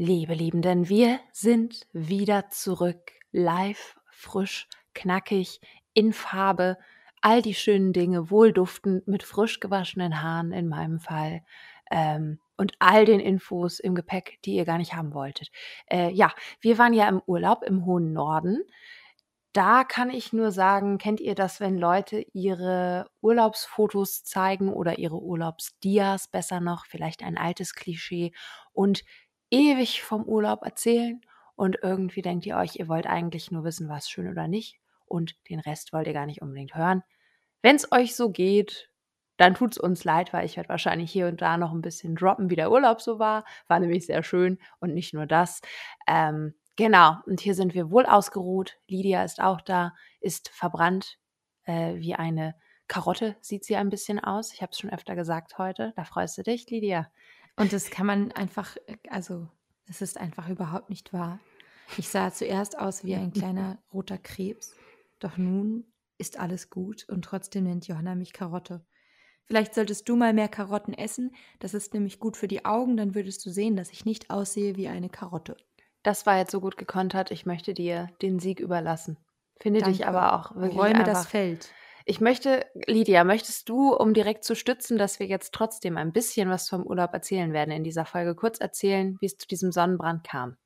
Liebe Liebenden, wir sind wieder zurück, live, frisch, knackig, in Farbe, all die schönen Dinge, wohlduftend, mit frisch gewaschenen Haaren in meinem Fall. Ähm, und all den Infos im Gepäck, die ihr gar nicht haben wolltet. Äh, ja, wir waren ja im Urlaub im hohen Norden. Da kann ich nur sagen, kennt ihr das, wenn Leute ihre Urlaubsfotos zeigen oder ihre Urlaubsdias, besser noch, vielleicht ein altes Klischee. Und ewig vom Urlaub erzählen und irgendwie denkt ihr euch, ihr wollt eigentlich nur wissen, was schön oder nicht und den Rest wollt ihr gar nicht unbedingt hören. Wenn es euch so geht, dann tut es uns leid, weil ich werde wahrscheinlich hier und da noch ein bisschen droppen, wie der Urlaub so war. War nämlich sehr schön und nicht nur das. Ähm, genau, und hier sind wir wohl ausgeruht. Lydia ist auch da, ist verbrannt äh, wie eine Karotte, sieht sie ein bisschen aus. Ich habe es schon öfter gesagt heute. Da freust du dich, Lydia. Und das kann man einfach, also es ist einfach überhaupt nicht wahr. Ich sah zuerst aus wie ein kleiner roter Krebs, doch nun ist alles gut und trotzdem nennt Johanna mich Karotte. Vielleicht solltest du mal mehr Karotten essen, das ist nämlich gut für die Augen, dann würdest du sehen, dass ich nicht aussehe wie eine Karotte. Das war jetzt so gut gekontert, ich möchte dir den Sieg überlassen. Finde Danke. dich aber auch wirklich Räume einfach, das Feld. Ich möchte, Lydia, möchtest du, um direkt zu stützen, dass wir jetzt trotzdem ein bisschen was vom Urlaub erzählen werden in dieser Folge, kurz erzählen, wie es zu diesem Sonnenbrand kam?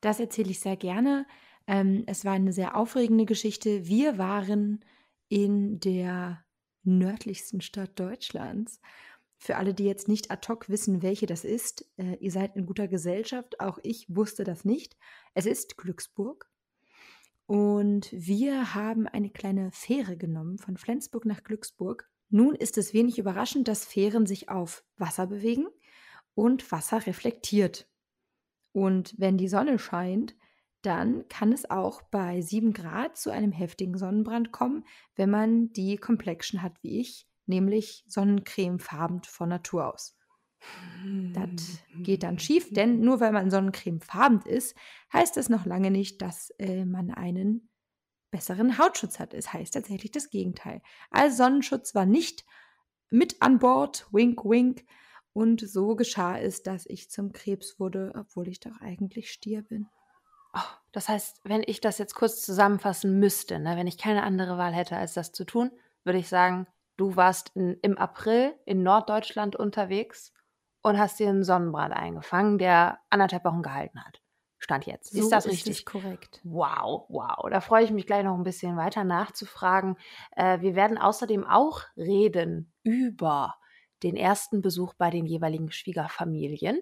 Das erzähle ich sehr gerne. Ähm, es war eine sehr aufregende Geschichte. Wir waren in der nördlichsten Stadt Deutschlands. Für alle, die jetzt nicht ad hoc wissen, welche das ist, äh, ihr seid in guter Gesellschaft. Auch ich wusste das nicht. Es ist Glücksburg. Und wir haben eine kleine Fähre genommen von Flensburg nach Glücksburg. Nun ist es wenig überraschend, dass Fähren sich auf Wasser bewegen und Wasser reflektiert. Und wenn die Sonne scheint, dann kann es auch bei 7 Grad zu einem heftigen Sonnenbrand kommen, wenn man die Complexion hat wie ich, nämlich sonnencremefarben von Natur aus. Das geht dann schief, denn nur weil man sonnencremefarben ist, heißt das noch lange nicht, dass äh, man einen besseren Hautschutz hat. Es heißt tatsächlich das Gegenteil. Also Sonnenschutz war nicht mit an Bord, wink, wink. Und so geschah es, dass ich zum Krebs wurde, obwohl ich doch eigentlich Stier bin. Oh, das heißt, wenn ich das jetzt kurz zusammenfassen müsste, ne, wenn ich keine andere Wahl hätte, als das zu tun, würde ich sagen, du warst in, im April in Norddeutschland unterwegs und hast dir einen Sonnenbrand eingefangen, der anderthalb Wochen gehalten hat. Stand jetzt. So ist das richtig? Ist korrekt. Wow, wow. Da freue ich mich gleich noch ein bisschen weiter nachzufragen. Äh, wir werden außerdem auch reden über den ersten Besuch bei den jeweiligen Schwiegerfamilien.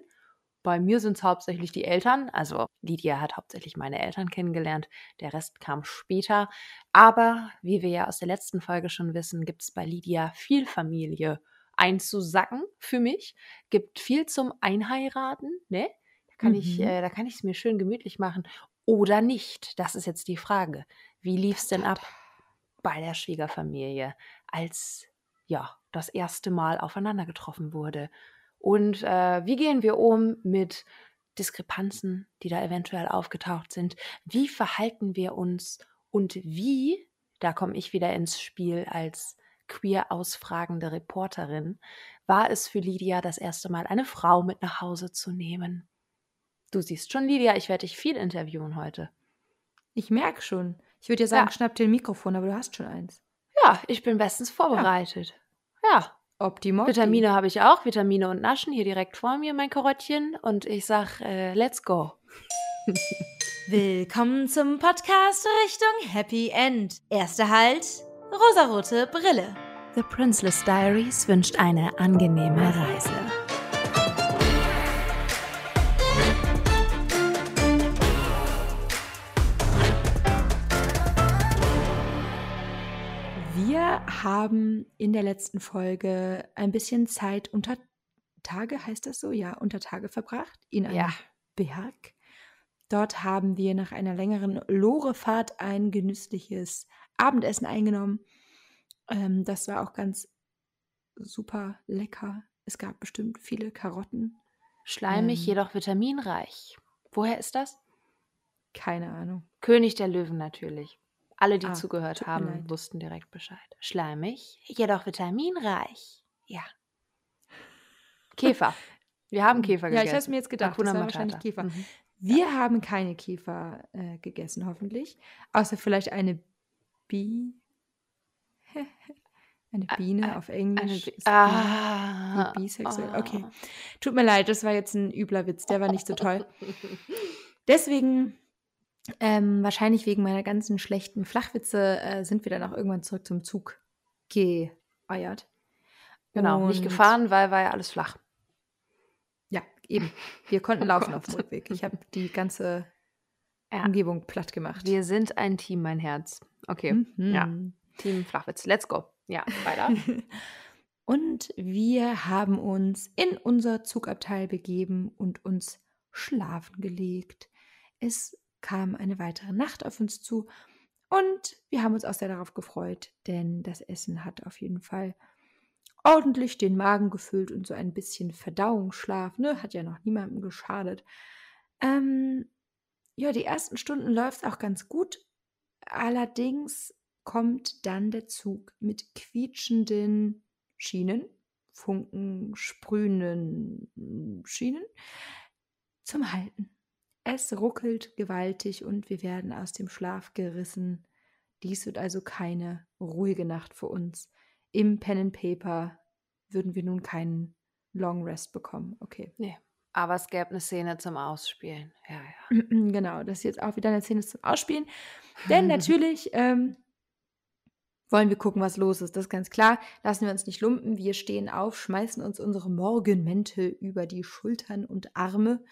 Bei mir sind es hauptsächlich die Eltern. Also Lydia hat hauptsächlich meine Eltern kennengelernt. Der Rest kam später. Aber wie wir ja aus der letzten Folge schon wissen, gibt es bei Lydia viel Familie einzusacken für mich. Gibt viel zum Einheiraten, ne? Da kann mhm. ich, äh, da kann ich es mir schön gemütlich machen. Oder nicht. Das ist jetzt die Frage. Wie lief es denn ab bei der Schwiegerfamilie, als ja das erste Mal aufeinander getroffen wurde? Und äh, wie gehen wir um mit Diskrepanzen, die da eventuell aufgetaucht sind? Wie verhalten wir uns und wie, da komme ich wieder ins Spiel als queer ausfragende Reporterin, war es für Lydia das erste Mal, eine Frau mit nach Hause zu nehmen. Du siehst schon, Lydia, ich werde dich viel interviewen heute. Ich merke schon. Ich würde dir sagen, ja. schnapp dir ein Mikrofon, aber du hast schon eins. Ja, ich bin bestens vorbereitet. Ja. ja. Optimal. Vitamine habe ich auch, Vitamine und Naschen hier direkt vor mir, mein Karottchen. Und ich sag, äh, let's go. Willkommen zum Podcast Richtung Happy End. Erster Halt, rosarote Brille. The Princeless Diaries wünscht eine angenehme Reise. Wir haben in der letzten Folge ein bisschen Zeit unter Tage, heißt das so? Ja, unter Tage verbracht in einem ja. Berg. Dort haben wir nach einer längeren Lorefahrt ein genüssliches Abendessen eingenommen. Ähm, das war auch ganz super lecker. Es gab bestimmt viele Karotten. Schleimig, ähm, jedoch vitaminreich. Woher ist das? Keine Ahnung. König der Löwen natürlich. Alle, die ah, zugehört haben, wussten direkt Bescheid. Schleimig, jedoch vitaminreich. Ja. Käfer. Wir haben Käfer Ja, ich gegessen. habe es mir jetzt gedacht. Hakuna Das war wahrscheinlich. Käfer. Mhm. Wir haben keine Käfer äh, gegessen, hoffentlich. Außer vielleicht eine Bi. eine Biene auf Eine Englisch. Bi- ah, bisexuell. Okay. ah. Tut mir leid, das war jetzt ein übler Witz, der war nicht so toll. Deswegen, ähm, wahrscheinlich wegen meiner ganzen schlechten Flachwitze, äh, sind wir dann auch irgendwann zurück zum Zug geeiert. Genau, nicht Und- gefahren, weil war ja alles flach. Ja, eben. Wir konnten Oh laufen auf dem Rückweg. Ich habe die ganze Ja. Umgebung platt gemacht. Wir sind ein Team, mein Herz. Okay, Mhm. ja. Team Flachwitz. Let's go. Ja, weiter. Und wir haben uns in unser Zugabteil begeben und uns schlafen gelegt. Es kam eine weitere Nacht auf uns zu und wir haben uns auch sehr darauf gefreut, denn das Essen hat auf jeden Fall ordentlich den Magen gefüllt und so ein bisschen Verdauungsschlaf, ne, hat ja noch niemandem geschadet. Ähm, ja, die ersten Stunden läuft auch ganz gut. Allerdings kommt dann der Zug mit quietschenden Schienen, Funken sprühenden Schienen zum Halten. Es ruckelt gewaltig und wir werden aus dem Schlaf gerissen. Dies wird also keine ruhige Nacht für uns. Im Pen and Paper würden wir nun keinen Long Rest bekommen. Okay. Aber es gäbe eine Szene zum Ausspielen. Ja, ja. Genau, das ist jetzt auch wieder eine Szene zum Ausspielen. Denn natürlich ähm, wollen wir gucken, was los ist. Das ist ganz klar. Lassen wir uns nicht lumpen. Wir stehen auf, schmeißen uns unsere Morgenmäntel über die Schultern und Arme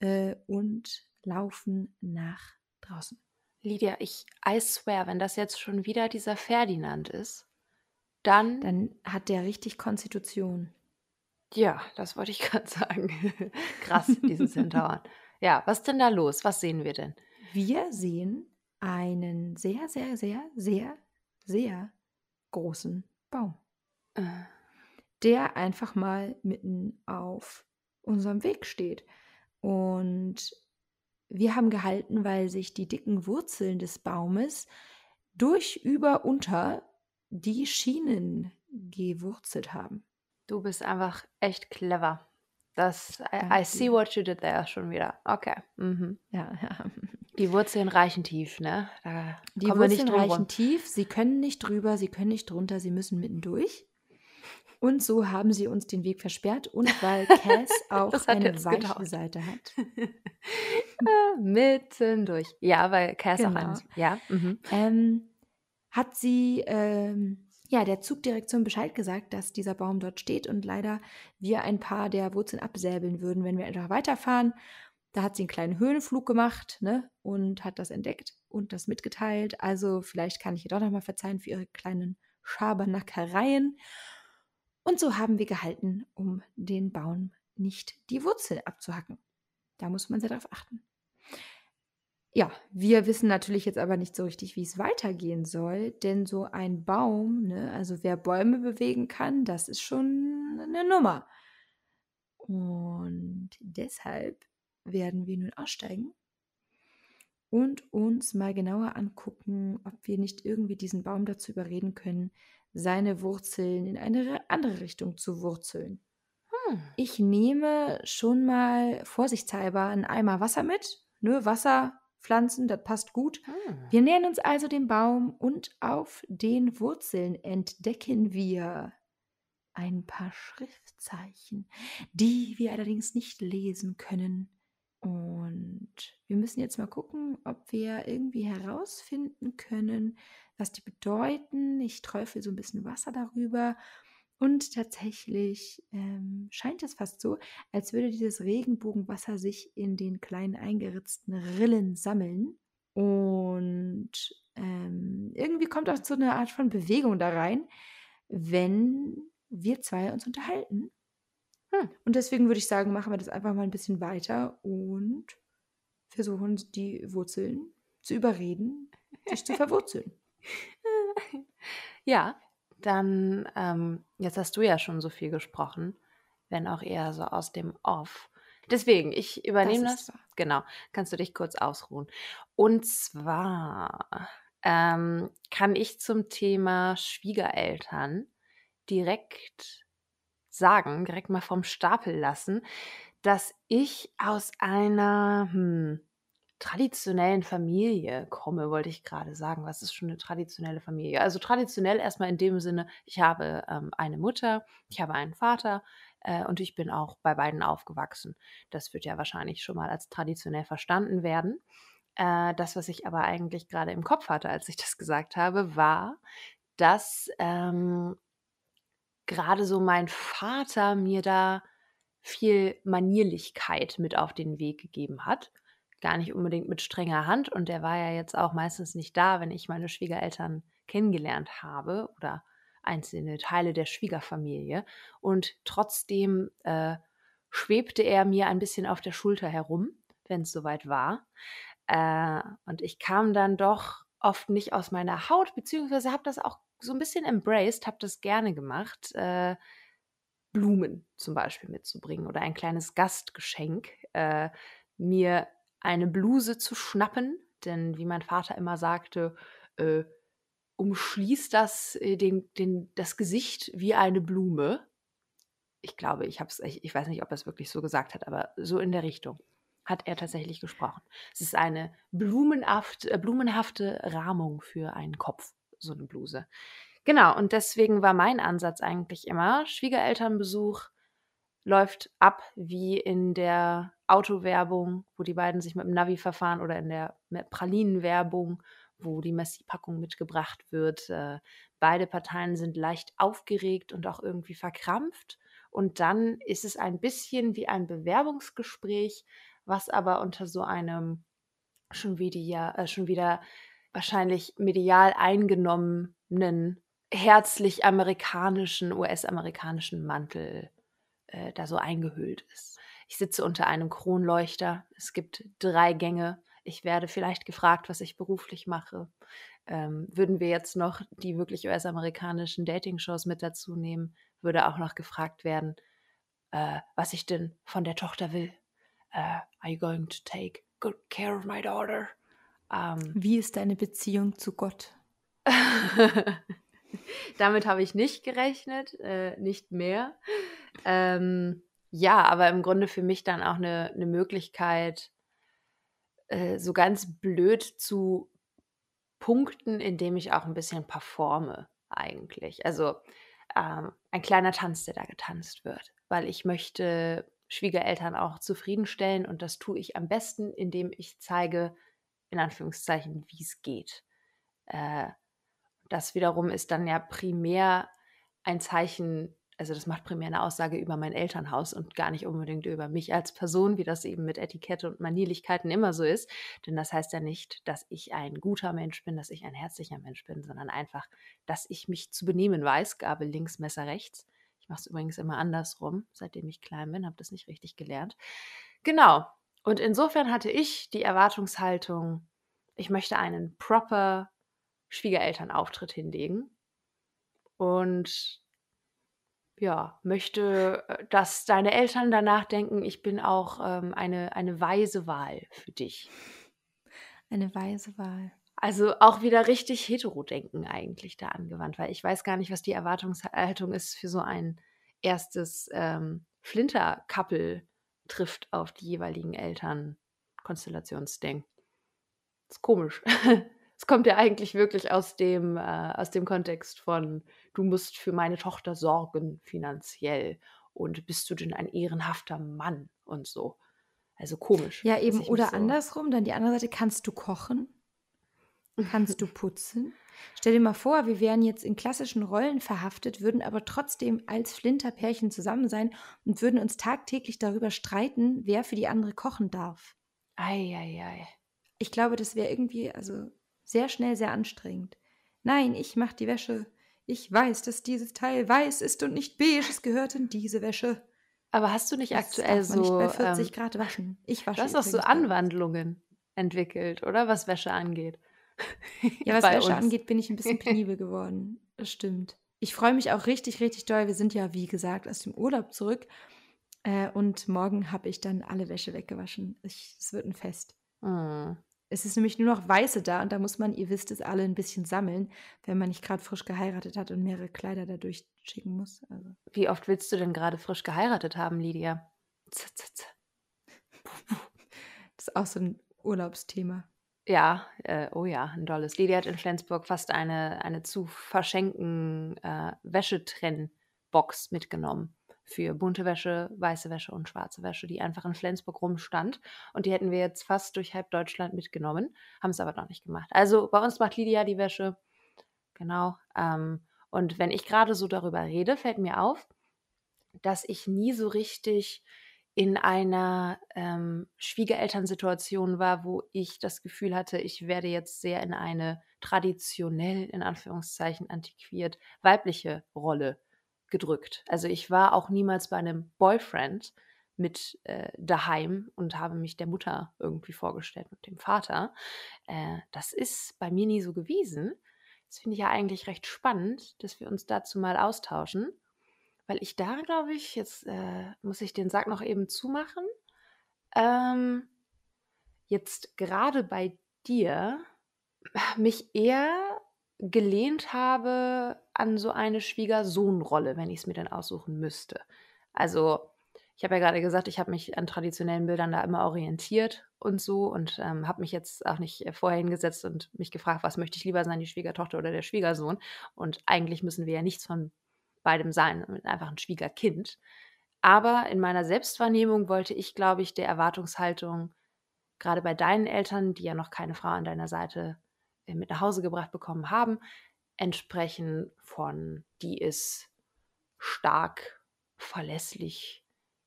äh, und laufen nach draußen. Lydia, ich I swear, wenn das jetzt schon wieder dieser Ferdinand ist, dann, Dann hat der richtig Konstitution. Ja, das wollte ich gerade sagen. Krass, diesen Zentauren. Ja, was ist denn da los? Was sehen wir denn? Wir sehen einen sehr, sehr, sehr, sehr, sehr großen Baum. Äh, der einfach mal mitten auf unserem Weg steht. Und wir haben gehalten, weil sich die dicken Wurzeln des Baumes durch, über, unter die Schienen gewurzelt haben. Du bist einfach echt clever. Das, I, I see what you did there schon wieder. Okay. Mhm. Ja, ja. Die Wurzeln reichen tief, ne? Da Die Wurzeln reichen rum. tief, sie können nicht drüber, sie können nicht drunter, sie müssen mitten durch. Und so haben sie uns den Weg versperrt. Und weil Cass auch eine weiche gedauert. Seite hat, Äh, Mitten durch. Ja, weil Cass auch Genau. eines. Ja. Mhm. ähm, hat sie ähm, ja der Zugdirektion Bescheid gesagt, dass dieser Baum dort steht und leider wir ein paar der Wurzeln absäbeln würden, wenn wir einfach weiterfahren. Da hat sie einen kleinen Höhenflug gemacht ne, und hat das entdeckt und das mitgeteilt. Also vielleicht kann ich ihr doch nochmal verzeihen für ihre kleinen Schabernackereien. Und so haben wir gehalten, um den Baum nicht die Wurzel abzuhacken. Da muss man sehr darauf achten. Ja, wir wissen natürlich jetzt aber nicht so richtig, wie es weitergehen soll, denn so ein Baum, ne, also wer Bäume bewegen kann, das ist schon eine Nummer. Und deshalb werden wir nun aussteigen und uns mal genauer angucken, ob wir nicht irgendwie diesen Baum dazu überreden können, seine Wurzeln in eine andere Richtung zu wurzeln. Hm. Ich nehme schon mal vorsichtshalber einen Eimer Wasser mit. Ne, Wasser, Pflanzen, das passt gut. Hm. Wir nähern uns also dem Baum und auf den Wurzeln entdecken wir ein paar Schriftzeichen, die wir allerdings nicht lesen können. Und wir müssen jetzt mal gucken, ob wir irgendwie herausfinden können, was die bedeuten. Ich träufel so ein bisschen Wasser darüber. Und tatsächlich ähm, scheint es fast so, als würde dieses Regenbogenwasser sich in den kleinen eingeritzten Rillen sammeln. Und ähm, irgendwie kommt auch so eine Art von Bewegung da rein, wenn wir zwei uns unterhalten. Hm. Und deswegen würde ich sagen, machen wir das einfach mal ein bisschen weiter und versuchen die Wurzeln zu überreden, sich zu verwurzeln. Ja, dann, ähm, jetzt hast du ja schon so viel gesprochen, wenn auch eher so aus dem Off. Deswegen, ich übernehme Das das. Genau, kannst du dich kurz ausruhen. Und zwar ähm, kann ich zum Thema Schwiegereltern direkt sagen, direkt mal vom Stapel lassen, dass ich aus einer hm, traditionellen Familie komme, wollte ich gerade sagen. Was ist schon eine traditionelle Familie? Also traditionell erstmal in dem Sinne, ich habe ähm, eine Mutter, ich habe einen Vater äh, und ich bin auch bei beiden aufgewachsen. Das wird ja wahrscheinlich schon mal als traditionell verstanden werden. Äh, das, was ich aber eigentlich gerade im Kopf hatte, als ich das gesagt habe, war, dass ähm, gerade so mein Vater mir da viel Manierlichkeit mit auf den Weg gegeben hat. Gar nicht unbedingt mit strenger Hand. Und der war ja jetzt auch meistens nicht da, wenn ich meine Schwiegereltern kennengelernt habe oder einzelne Teile der Schwiegerfamilie. Und trotzdem äh, schwebte er mir ein bisschen auf der Schulter herum, wenn es soweit war. Äh, und ich kam dann doch oft nicht aus meiner Haut, beziehungsweise habe das auch so ein bisschen embraced, habe das gerne gemacht, äh, Blumen zum Beispiel mitzubringen oder ein kleines Gastgeschenk, äh, mir eine Bluse zu schnappen, denn wie mein Vater immer sagte, äh, umschließt das äh, den, den, das Gesicht wie eine Blume. Ich glaube, ich habe es, ich, ich weiß nicht, ob er es wirklich so gesagt hat, aber so in der Richtung hat er tatsächlich gesprochen. Es ist eine blumenhaft, äh, blumenhafte Rahmung für einen Kopf, so eine Bluse. Genau, und deswegen war mein Ansatz eigentlich immer, Schwiegerelternbesuch läuft ab wie in der Autowerbung, wo die beiden sich mit dem Navi verfahren oder in der Pralinenwerbung, wo die Messi-Packung mitgebracht wird. Äh, beide Parteien sind leicht aufgeregt und auch irgendwie verkrampft. Und dann ist es ein bisschen wie ein Bewerbungsgespräch, was aber unter so einem schon wieder, äh, schon wieder wahrscheinlich medial eingenommenen, herzlich amerikanischen, US-amerikanischen Mantel äh, da so eingehüllt ist. Ich sitze unter einem Kronleuchter. Es gibt drei Gänge. Ich werde vielleicht gefragt, was ich beruflich mache. Ähm, würden wir jetzt noch die wirklich US-amerikanischen Dating-Shows mit dazu nehmen, würde auch noch gefragt werden, äh, was ich denn von der Tochter will uh, are you going to take good care of my daughter? Um, Wie ist deine Beziehung zu Gott? Damit habe ich nicht gerechnet, äh, nicht mehr. Ähm, ja, aber im Grunde für mich dann auch eine, eine Möglichkeit, äh, so ganz blöd zu punkten, indem ich auch ein bisschen performe eigentlich. Also ähm, ein kleiner Tanz, der da getanzt wird, weil ich möchte Schwiegereltern auch zufriedenstellen. Und das tue ich am besten, indem ich zeige, in Anführungszeichen, wie es geht. Äh, das wiederum ist dann ja primär ein Zeichen, also das macht primär eine Aussage über mein Elternhaus und gar nicht unbedingt über mich als Person, wie das eben mit Etikette und Manierlichkeiten immer so ist. Denn das heißt ja nicht, dass ich ein guter Mensch bin, dass ich ein herzlicher Mensch bin, sondern einfach, dass ich mich zu benehmen weiß, Gabel links, Messer rechts. Ich mache es übrigens immer andersrum, seitdem ich klein bin, habe das nicht richtig gelernt. Genau. Und insofern hatte ich die Erwartungshaltung, ich möchte einen proper Schwiegerelternauftritt hinlegen und ja, möchte, äh, dass deine Eltern danach denken, ich bin auch ähm, eine, eine weise Wahl für dich. Eine weise Wahl. Also auch wieder richtig Hetero-Denken eigentlich da angewandt, weil ich weiß gar nicht, was die Erwartungshaltung ist für so ein erstes ähm, Flinter-Couple trifft auf die jeweiligen Eltern. Konstellationsding. Ist komisch. Es kommt ja eigentlich wirklich aus dem, äh, aus dem Kontext von, du musst für meine Tochter sorgen finanziell und bist du denn ein ehrenhafter Mann und so. Also komisch. Ja, eben. Oder so andersrum, dann die andere Seite, kannst du kochen? Kannst du putzen? Stell dir mal vor, wir wären jetzt in klassischen Rollen verhaftet, würden aber trotzdem als Flinterpärchen zusammen sein und würden uns tagtäglich darüber streiten, wer für die andere kochen darf. Eieiei. Ich glaube, das wäre irgendwie also sehr schnell sehr anstrengend. Nein, ich mache die Wäsche. Ich weiß, dass dieses Teil weiß ist und nicht beige. Es gehört in diese Wäsche. Aber hast du nicht das aktuell so nicht bei 40 ähm, Grad waschen? Ich wasche. Du hast auch so Anwandlungen entwickelt, oder was Wäsche angeht. Ja, was Wäsche uns. angeht, bin ich ein bisschen penibel geworden. Das stimmt. Ich freue mich auch richtig, richtig doll. Wir sind ja, wie gesagt, aus dem Urlaub zurück. Äh, und morgen habe ich dann alle Wäsche weggewaschen. Es wird ein Fest. Mm. Es ist nämlich nur noch Weiße da und da muss man, ihr wisst es alle, ein bisschen sammeln, wenn man nicht gerade frisch geheiratet hat und mehrere Kleider dadurch schicken muss. Also. Wie oft willst du denn gerade frisch geheiratet haben, Lydia? Z -z -z. Das ist auch so ein Urlaubsthema. Ja, äh, oh ja, ein tolles. Lydia hat in Flensburg fast eine, eine zu verschenken äh, Wäschetrennbox mitgenommen für bunte Wäsche, weiße Wäsche und schwarze Wäsche, die einfach in Flensburg rumstand. Und die hätten wir jetzt fast durch halb Deutschland mitgenommen, haben es aber noch nicht gemacht. Also bei uns macht Lydia die Wäsche. Genau. Ähm, und wenn ich gerade so darüber rede, fällt mir auf, dass ich nie so richtig in einer ähm, Schwiegerelternsituation war, wo ich das Gefühl hatte, ich werde jetzt sehr in eine traditionell, in Anführungszeichen, antiquiert weibliche Rolle gedrückt. Also ich war auch niemals bei einem Boyfriend mit äh, daheim und habe mich der Mutter irgendwie vorgestellt und dem Vater. Äh, das ist bei mir nie so gewesen. Das finde ich ja eigentlich recht spannend, dass wir uns dazu mal austauschen. Weil ich da, glaube ich, jetzt äh, muss ich den Sack noch eben zumachen. Ähm, jetzt gerade bei dir mich eher gelehnt habe an so eine Schwiegersohnrolle, wenn ich es mir denn aussuchen müsste. Also, ich habe ja gerade gesagt, ich habe mich an traditionellen Bildern da immer orientiert und so und ähm, habe mich jetzt auch nicht äh, vorher hingesetzt und mich gefragt, was möchte ich lieber sein, die Schwiegertochter oder der Schwiegersohn. Und eigentlich müssen wir ja nichts von beidem sein, einfach ein Schwiegerkind. Aber in meiner Selbstwahrnehmung wollte ich, glaube ich, der Erwartungshaltung, gerade bei deinen Eltern, die ja noch keine Frau an deiner Seite äh, mit nach Hause gebracht bekommen haben, entsprechen von, die ist stark, verlässlich,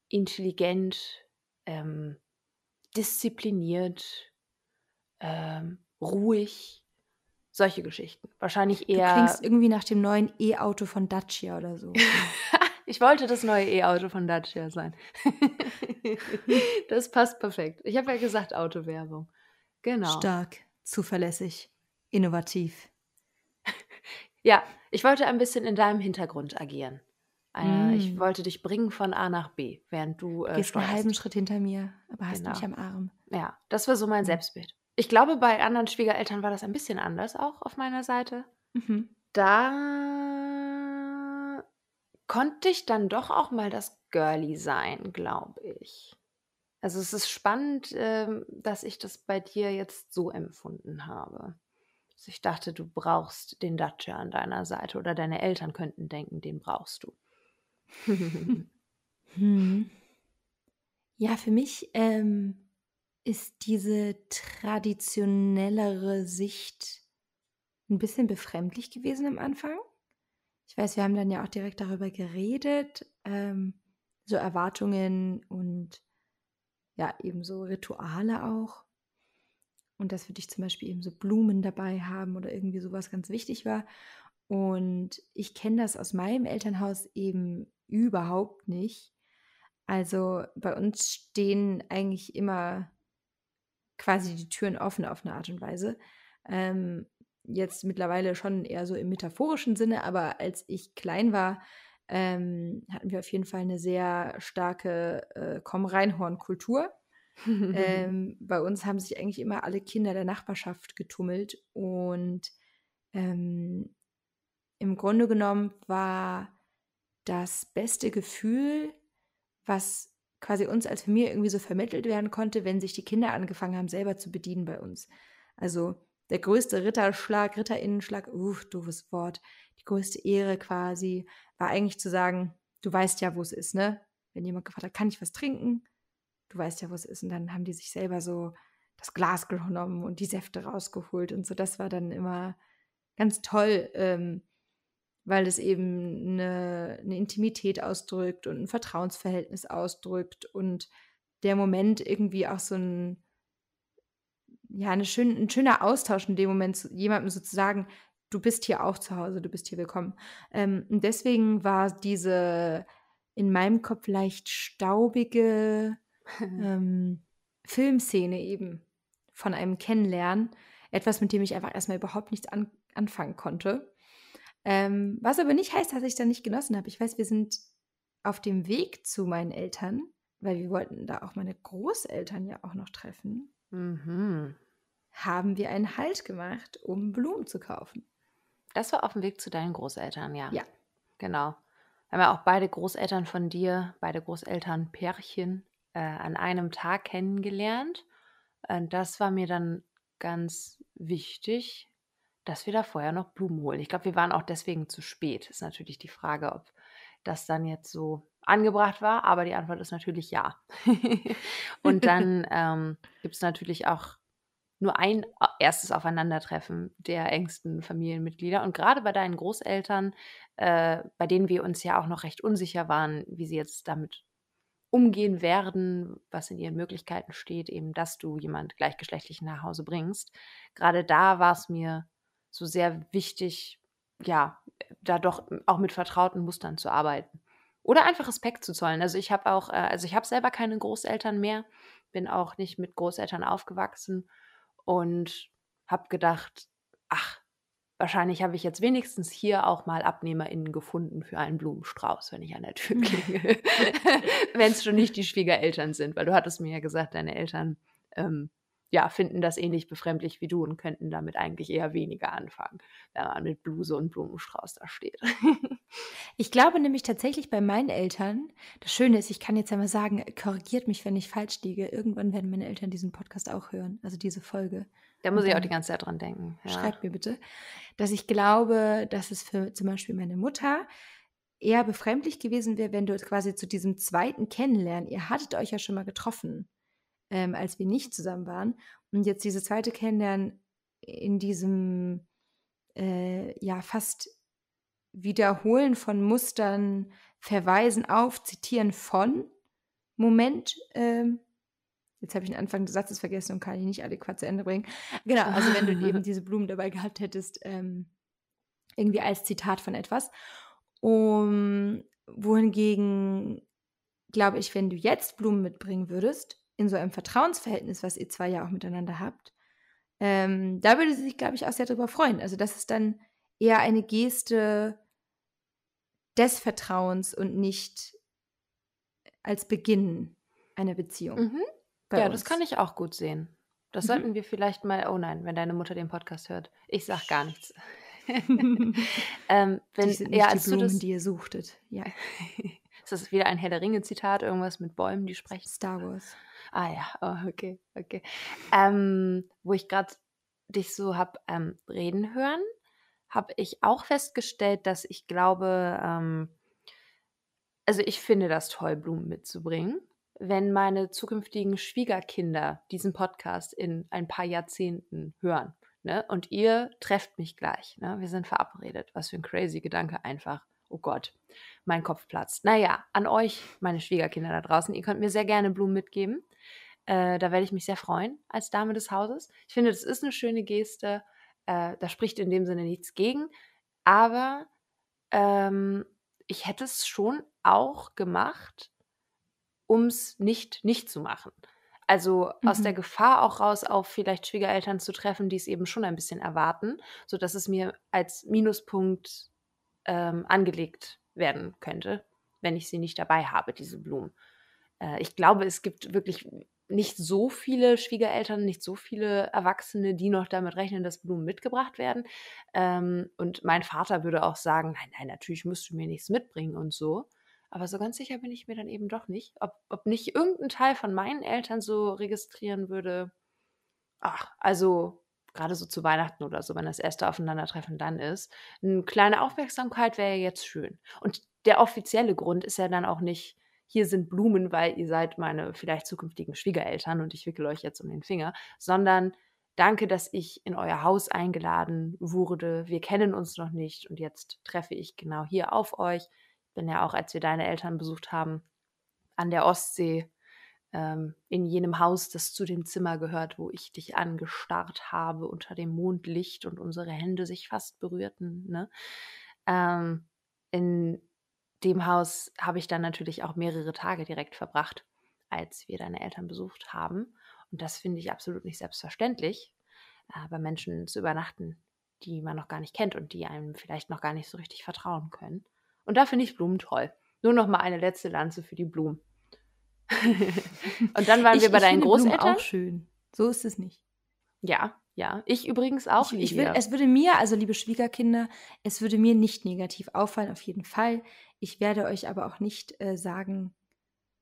intelligent, ähm, diszipliniert, ähm, ruhig, solche Geschichten. Wahrscheinlich eher. Du klingst irgendwie nach dem neuen E-Auto von Dacia oder so. ich wollte das neue E-Auto von Dacia sein. das passt perfekt. Ich habe ja gesagt Autowerbung. Genau. Stark, zuverlässig, innovativ. Ja, ich wollte ein bisschen in deinem Hintergrund agieren. Äh, mm. Ich wollte dich bringen von A nach B, während du. Äh, Gehst einen halben Schritt hinter mir, aber hast genau. mich am Arm. Ja, das war so mein mhm. Selbstbild. Ich glaube, bei anderen Schwiegereltern war das ein bisschen anders auch auf meiner Seite. Mhm. Da konnte ich dann doch auch mal das Girly sein, glaube ich. Also es ist spannend, ähm, dass ich das bei dir jetzt so empfunden habe. Dass ich dachte, du brauchst den Dacia an deiner Seite oder deine Eltern könnten denken, den brauchst du. hm. Ja, für mich ähm, ist diese traditionellere Sicht ein bisschen befremdlich gewesen am Anfang. Ich weiß, wir haben dann ja auch direkt darüber geredet, ähm, so Erwartungen und ja, eben so Rituale auch. Und dass wir dich zum Beispiel eben so Blumen dabei haben oder irgendwie sowas ganz wichtig war. Und ich kenne das aus meinem Elternhaus eben überhaupt nicht. Also bei uns stehen eigentlich immer quasi die Türen offen auf eine Art und Weise. Ähm, jetzt mittlerweile schon eher so im metaphorischen Sinne, aber als ich klein war, ähm, hatten wir auf jeden Fall eine sehr starke äh, Komm-Reinhorn-Kultur. ähm, bei uns haben sich eigentlich immer alle Kinder der Nachbarschaft getummelt und ähm, im Grunde genommen war das beste Gefühl, was quasi uns als Familie irgendwie so vermittelt werden konnte, wenn sich die Kinder angefangen haben, selber zu bedienen bei uns. Also der größte Ritterschlag, Ritterinnenschlag, uff, doofes Wort, die größte Ehre quasi, war eigentlich zu sagen, du weißt ja, wo es ist, ne? Wenn jemand gefragt hat, kann ich was trinken? Du weißt ja, wo es ist. Und dann haben die sich selber so das Glas genommen und die Säfte rausgeholt und so. Das war dann immer ganz toll, ähm, weil es eben eine, eine Intimität ausdrückt und ein Vertrauensverhältnis ausdrückt und der Moment irgendwie auch so ein, ja, eine schön, ein schöner Austausch in dem Moment, jemandem sozusagen, du bist hier auch zu Hause, du bist hier willkommen. Ähm, und deswegen war diese in meinem Kopf leicht staubige ähm, Filmszene eben von einem Kennenlernen etwas, mit dem ich einfach erstmal überhaupt nichts an, anfangen konnte. Ähm, was aber nicht heißt, dass ich da nicht genossen habe. Ich weiß, wir sind auf dem Weg zu meinen Eltern, weil wir wollten da auch meine Großeltern ja auch noch treffen. Mhm. haben wir einen Halt gemacht, um Blumen zu kaufen. Das war auf dem Weg zu deinen Großeltern, ja. Ja. Genau. Wir haben ja auch beide Großeltern von dir, beide Großeltern Pärchen, äh, an einem Tag kennengelernt. Und das war mir dann ganz wichtig, dass wir da vorher noch Blumen holen. Ich glaube, wir waren auch deswegen zu spät. Ist natürlich die Frage, ob das dann jetzt so angebracht war, aber die Antwort ist natürlich ja. und dann ähm, gibt es natürlich auch nur ein äh, erstes Aufeinandertreffen der engsten Familienmitglieder. Und gerade bei deinen Großeltern, äh, bei denen wir uns ja auch noch recht unsicher waren, wie sie jetzt damit umgehen werden, was in ihren Möglichkeiten steht, eben, dass du jemand gleichgeschlechtlich nach Hause bringst. Gerade da war es mir so sehr wichtig, ja, da doch auch mit vertrauten Mustern zu arbeiten. Oder einfach Respekt zu zollen. Also ich habe auch, äh, also ich habe selber keine Großeltern mehr, bin auch nicht mit Großeltern aufgewachsen und habe gedacht, ach, wahrscheinlich habe ich jetzt wenigstens hier auch mal AbnehmerInnen gefunden für einen Blumenstrauß, wenn ich an der Tür klingel. wenn es schon nicht die Schwiegereltern sind, weil du hattest mir ja gesagt, deine Eltern ähm, ja, finden das ähnlich befremdlich wie du und könnten damit eigentlich eher weniger anfangen, wenn man mit Bluse und Blumenstrauß da steht. ich glaube nämlich tatsächlich bei meinen Eltern, das Schöne ist, ich kann jetzt einmal sagen, korrigiert mich, wenn ich falsch liege. Irgendwann werden meine Eltern diesen Podcast auch hören, also diese Folge. Da muss ich auch die ganze Zeit dran denken. Ja. Schreibt mir bitte, dass ich glaube, dass es für zum Beispiel meine Mutter eher befremdlich gewesen wäre, wenn du quasi zu diesem zweiten Kennenlernen, ihr hattet euch ja schon mal getroffen ähm, als wir nicht zusammen waren. Und jetzt diese zweite Kennenlernen in diesem, äh, ja, fast Wiederholen von Mustern, Verweisen auf, Zitieren von Moment. Ähm, jetzt habe ich den Anfang des Satzes vergessen und kann ihn nicht adäquat zu Ende bringen. Genau, also wenn du eben diese Blumen dabei gehabt hättest, ähm, irgendwie als Zitat von etwas. Um, wohingegen, glaube ich, wenn du jetzt Blumen mitbringen würdest, in so einem Vertrauensverhältnis, was ihr zwei ja auch miteinander habt, ähm, da würde sie sich, glaube ich, auch sehr darüber freuen. Also das ist dann eher eine Geste des Vertrauens und nicht als Beginn einer Beziehung. Mhm. Ja, uns. das kann ich auch gut sehen. Das mhm. sollten wir vielleicht mal, oh nein, wenn deine Mutter den Podcast hört. Ich sag gar nichts. ähm, wenn, die sind nicht ja, die Blumen, das, die ihr suchtet. Ja. ist das wieder ein Herr der Ringe-Zitat, irgendwas mit Bäumen, die sprechen? Star Wars. Ah ja, oh, okay, okay. Ähm, wo ich gerade dich so habe ähm, reden hören, habe ich auch festgestellt, dass ich glaube, ähm, also ich finde das toll, Blumen mitzubringen. Wenn meine zukünftigen Schwiegerkinder diesen Podcast in ein paar Jahrzehnten hören, ne, und ihr trefft mich gleich, ne, wir sind verabredet, was für ein crazy Gedanke einfach. Oh Gott, mein Kopf platzt. Naja, an euch, meine Schwiegerkinder da draußen, ihr könnt mir sehr gerne Blumen mitgeben. Äh, da werde ich mich sehr freuen als Dame des Hauses. Ich finde, das ist eine schöne Geste. Äh, da spricht in dem Sinne nichts gegen. Aber ähm, ich hätte es schon auch gemacht, um es nicht nicht zu machen. Also mhm. aus der mhm. Gefahr auch raus, auf vielleicht Schwiegereltern zu treffen, die es eben schon ein bisschen erwarten, sodass es mir als Minuspunkt ähm, angelegt werden könnte, wenn ich sie nicht dabei habe, diese Blumen. Äh, ich glaube, es gibt wirklich nicht so viele Schwiegereltern, nicht so viele Erwachsene, die noch damit rechnen, dass Blumen mitgebracht werden. Ähm, und mein Vater würde auch sagen, nein, nein, natürlich musst du mir nichts mitbringen und so. Aber so ganz sicher bin ich mir dann eben doch nicht, ob, ob nicht irgendein Teil von meinen Eltern so registrieren würde, ach, also gerade so zu Weihnachten oder so, wenn das erste Aufeinandertreffen dann ist, eine kleine Aufmerksamkeit wäre jetzt schön. Und der offizielle Grund ist ja dann auch nicht, hier sind Blumen, weil ihr seid meine vielleicht zukünftigen Schwiegereltern und ich wickel euch jetzt um den Finger, sondern danke, dass ich in euer Haus eingeladen wurde. Wir kennen uns noch nicht und jetzt treffe ich genau hier auf euch. Bin ja auch, als wir deine Eltern besucht haben, an der Ostsee ähm, in jenem Haus, das zu dem Zimmer gehört, wo ich dich angestarrt habe unter dem Mondlicht und unsere Hände sich fast berührten. Ne? Ähm, in dem Haus habe ich dann natürlich auch mehrere Tage direkt verbracht, als wir deine Eltern besucht haben. Und das finde ich absolut nicht selbstverständlich, äh, bei Menschen zu übernachten, die man noch gar nicht kennt und die einem vielleicht noch gar nicht so richtig vertrauen können. Und da finde ich Blumen toll. Nur noch mal eine letzte Lanze für die Blumen. und dann waren ich, wir bei deinen Großeltern. Blumen auch schön. So ist es nicht. Ja, Ja, ich übrigens auch. Ich, ich will, es würde mir, also liebe Schwiegerkinder, es würde mir nicht negativ auffallen, auf jeden Fall. Ich werde euch aber auch nicht äh, sagen,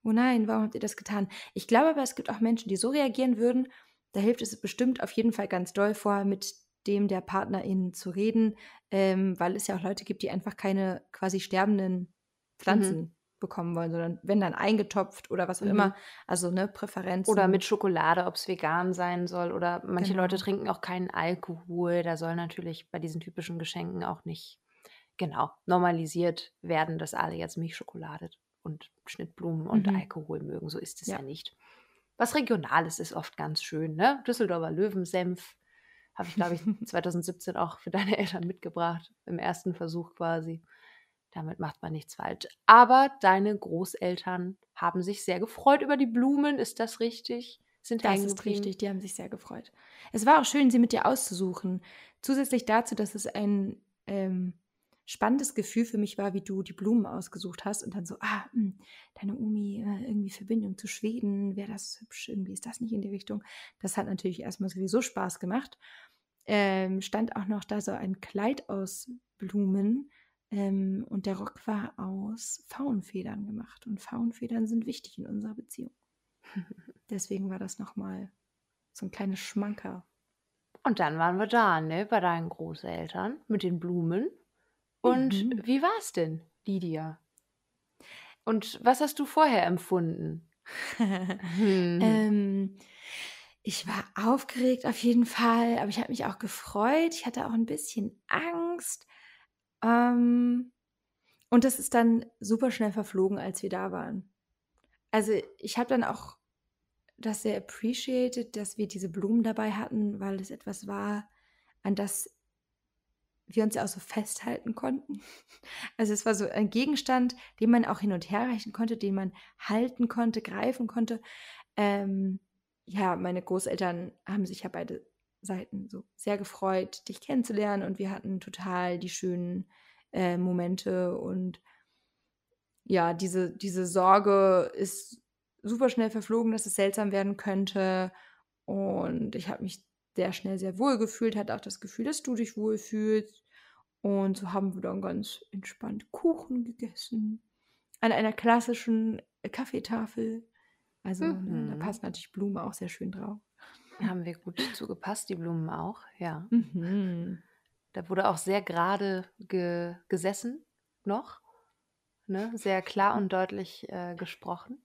oh nein, warum habt ihr das getan? Ich glaube aber, es gibt auch Menschen, die so reagieren würden. Da hilft es bestimmt auf jeden Fall ganz doll vor, mit dem der Partnerin zu reden, ähm, weil es ja auch Leute gibt, die einfach keine quasi sterbenden Pflanzen mhm bekommen wollen, sondern wenn dann eingetopft oder was auch mhm. immer. Also ne, Präferenzen. Oder mit Schokolade, ob es vegan sein soll. Oder manche genau. Leute trinken auch keinen Alkohol. Da soll natürlich bei diesen typischen Geschenken auch nicht genau normalisiert werden, dass alle jetzt Milchschokolade und Schnittblumen und mhm. Alkohol mögen. So ist es ja. ja nicht. Was Regionales ist oft ganz schön, ne? Düsseldorfer Löwensenf habe ich, glaube ich, 2017 auch für deine Eltern mitgebracht, im ersten Versuch quasi. Damit macht man nichts falsch. Aber deine Großeltern haben sich sehr gefreut über die Blumen. Ist das richtig? Sind das ist richtig. Die haben sich sehr gefreut. Es war auch schön, sie mit dir auszusuchen. Zusätzlich dazu, dass es ein ähm, spannendes Gefühl für mich war, wie du die Blumen ausgesucht hast und dann so, ah, mh, hm, deine Omi, äh, irgendwie Verbindung zu Schweden, wäre das hübsch, irgendwie ist das nicht in die Richtung. Das hat natürlich erstmal sowieso Spaß gemacht. Ähm, stand auch noch da so ein Kleid aus Blumen, ähm, und der Rock war aus Faunfedern gemacht. Und Faunfedern sind wichtig in unserer Beziehung. Deswegen war das nochmal so ein kleines Schmanker. Und dann waren wir da, ne, bei deinen Großeltern mit den Blumen. Und mhm. wie war es denn, Lydia? Und was hast du vorher empfunden? hm. ähm, ich war aufgeregt auf jeden Fall, aber ich habe mich auch gefreut. Ich hatte auch ein bisschen Angst. Ähm, und das ist dann super schnell verflogen, als wir da waren. Also ich habe dann auch das sehr appreciated, dass wir diese Blumen dabei hatten, weil es etwas war, an das wir uns ja auch so festhalten konnten. Also es war so ein Gegenstand, den man auch hin und her reichen konnte, den man halten konnte, greifen konnte. Ähm, ja, meine Großeltern haben sich ja beide Seiten so sehr gefreut, dich kennenzulernen und wir hatten total die schönen äh, Momente und ja, diese, diese Sorge ist super schnell verflogen, dass es seltsam werden könnte und ich habe mich sehr schnell sehr wohl gefühlt, hatte auch das Gefühl, dass du dich wohl fühlst und so haben wir dann ganz entspannt Kuchen gegessen an einer klassischen Kaffeetafel. Also mhm. ne, da mhm. passt natürlich Blume auch sehr schön drauf. Haben wir gut zugepasst, die Blumen auch, ja. Mhm. Da wurde auch sehr gerade ge gesessen noch. Ne? Sehr klar und deutlich äh, gesprochen.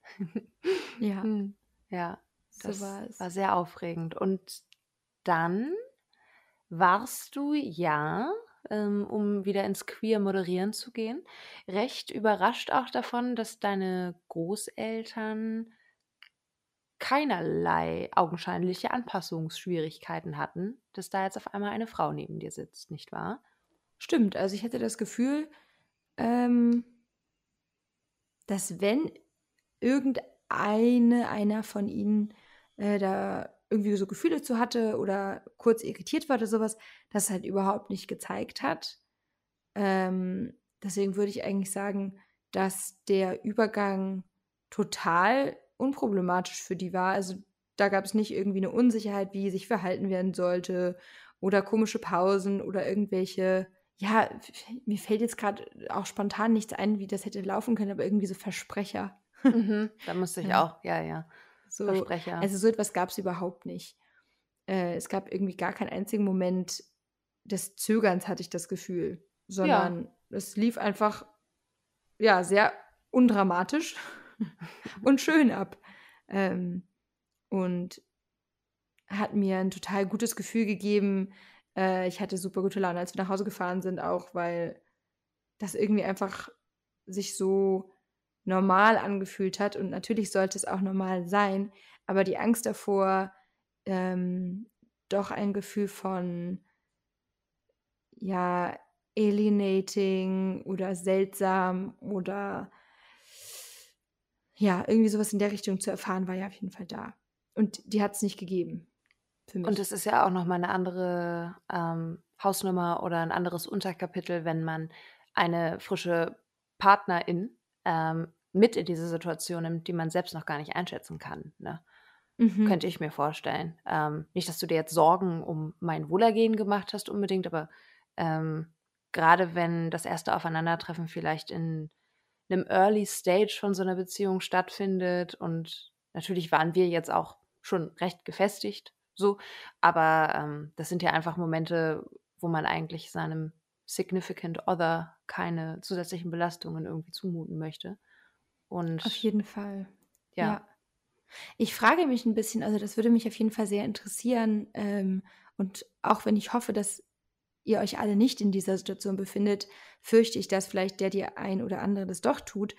ja. Hm. Ja, das so war, war sehr aufregend. Und dann warst du ja, ähm, um wieder ins Queer moderieren zu gehen, recht überrascht auch davon, dass deine Großeltern keinerlei augenscheinliche Anpassungsschwierigkeiten hatten, dass da jetzt auf einmal eine Frau neben dir sitzt, nicht wahr? Stimmt, also ich hätte das Gefühl, ähm, dass wenn irgendeine, einer von ihnen äh, da irgendwie so Gefühle zu hatte oder kurz irritiert war oder sowas, das halt überhaupt nicht gezeigt hat. Ähm, deswegen würde ich eigentlich sagen, dass der Übergang total unproblematisch für die war. Also da gab es nicht irgendwie eine Unsicherheit, wie sich verhalten werden sollte oder komische Pausen oder irgendwelche, ja, mir fällt jetzt gerade auch spontan nichts ein, wie das hätte laufen können, aber irgendwie so Versprecher. Mhm, da musste ich ja. auch, ja, ja. So, Versprecher. Also so etwas gab es überhaupt nicht. Äh, es gab irgendwie gar keinen einzigen Moment des Zögerns, hatte ich das Gefühl, sondern ja. es lief einfach, ja, sehr undramatisch. und schön ab. Ähm, und hat mir ein total gutes Gefühl gegeben. Äh, ich hatte super gute Laune, als wir nach Hause gefahren sind, auch weil das irgendwie einfach sich so normal angefühlt hat. Und natürlich sollte es auch normal sein, aber die Angst davor, ähm, doch ein Gefühl von, ja, alienating oder seltsam oder ja, irgendwie sowas in der Richtung zu erfahren, war ja auf jeden Fall da. Und die hat es nicht gegeben. Für mich. Und es ist ja auch nochmal eine andere ähm, Hausnummer oder ein anderes Unterkapitel, wenn man eine frische Partnerin ähm, mit in diese Situation nimmt, die man selbst noch gar nicht einschätzen kann. Ne? Mhm. Könnte ich mir vorstellen. Ähm, nicht, dass du dir jetzt Sorgen um mein Wohlergehen gemacht hast unbedingt, aber ähm, gerade wenn das erste Aufeinandertreffen vielleicht in einem Early Stage von so einer Beziehung stattfindet und natürlich waren wir jetzt auch schon recht gefestigt, so, aber ähm, das sind ja einfach Momente, wo man eigentlich seinem Significant Other keine zusätzlichen Belastungen irgendwie zumuten möchte. Und auf jeden Fall. ja. ja. Ich frage mich ein bisschen, also das würde mich auf jeden Fall sehr interessieren. Ähm, und auch wenn ich hoffe, dass ihr euch alle nicht in dieser Situation befindet, fürchte ich, dass vielleicht der die ein oder andere das doch tut,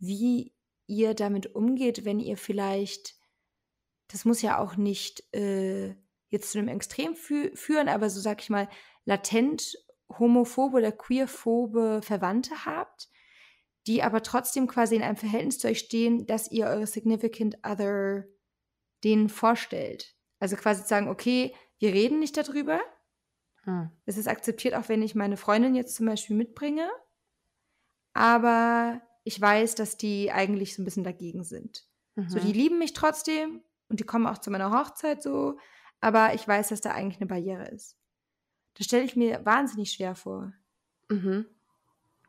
wie ihr damit umgeht, wenn ihr vielleicht, das muss ja auch nicht äh, jetzt zu einem Extrem fü führen, aber so sag ich mal, latent homophobe oder queerphobe Verwandte habt, die aber trotzdem quasi in einem Verhältnis zu euch stehen, dass ihr eure Significant Other denen vorstellt. Also quasi zu sagen, okay, wir reden nicht darüber. Hm. Es ist akzeptiert, auch wenn ich meine Freundin jetzt zum Beispiel mitbringe. Aber ich weiß, dass die eigentlich so ein bisschen dagegen sind. Mhm. So, die mhm. lieben mich trotzdem und die kommen auch zu meiner Hochzeit so. Aber ich weiß, dass da eigentlich eine Barriere ist. Das stelle ich mir wahnsinnig schwer vor. Mhm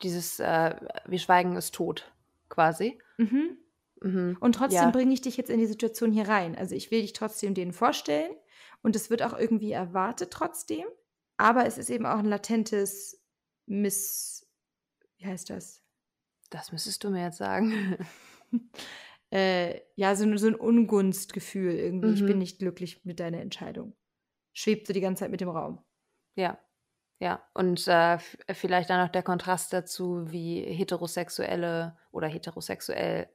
dieses äh, Wir schweigen ist tot, quasi. Mhm. Mhm. Und trotzdem ja. bringe ich dich jetzt in die Situation hier rein. Also ich will dich trotzdem denen vorstellen und es wird auch irgendwie erwartet trotzdem. Aber es ist eben auch ein latentes Miss. Wie heißt das? Das müsstest du mir jetzt sagen. äh, ja, so, so ein Ungunstgefühl irgendwie. Mhm. Ich bin mhm. nicht glücklich mit deiner Entscheidung. Schwebt so die ganze Zeit mit dem Raum. Ja. Ja, und äh, vielleicht dann noch der Kontrast dazu, wie heterosexuelle oder heterosexuell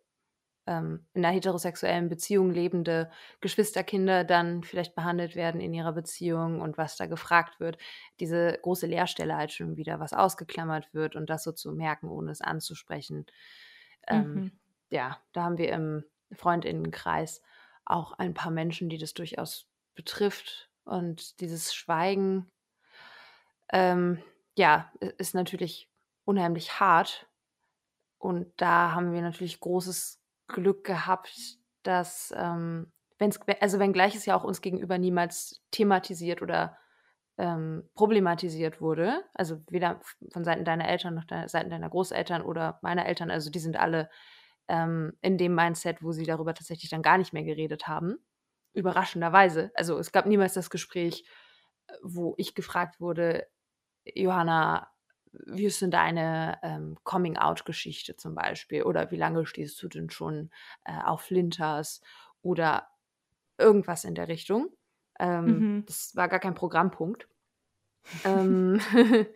ähm, in einer heterosexuellen Beziehung lebende Geschwisterkinder dann vielleicht behandelt werden in ihrer Beziehung und was da gefragt wird. Diese große Leerstelle halt schon wieder, was ausgeklammert wird und das so zu merken, ohne es anzusprechen. Ähm, mhm. Ja, da haben wir im Freundinnenkreis auch ein paar Menschen, die das durchaus betrifft. Und dieses Schweigen ähm, ja, ist natürlich unheimlich hart. Und da haben wir natürlich großes Glück gehabt, dass, ähm, wenn's, also wenngleich es ja auch uns gegenüber niemals thematisiert oder ähm, problematisiert wurde, also weder von Seiten deiner Eltern noch de Seiten deiner Großeltern oder meiner Eltern, also die sind alle ähm, in dem Mindset, wo sie darüber tatsächlich dann gar nicht mehr geredet haben. Überraschenderweise. Also es gab niemals das Gespräch, wo ich gefragt wurde, Johanna, wie ist denn deine ähm, Coming-out-Geschichte zum Beispiel? Oder wie lange stehst du denn schon äh, auf Flinters? Oder irgendwas in der Richtung. Ähm, mhm. Das war gar kein Programmpunkt. ähm,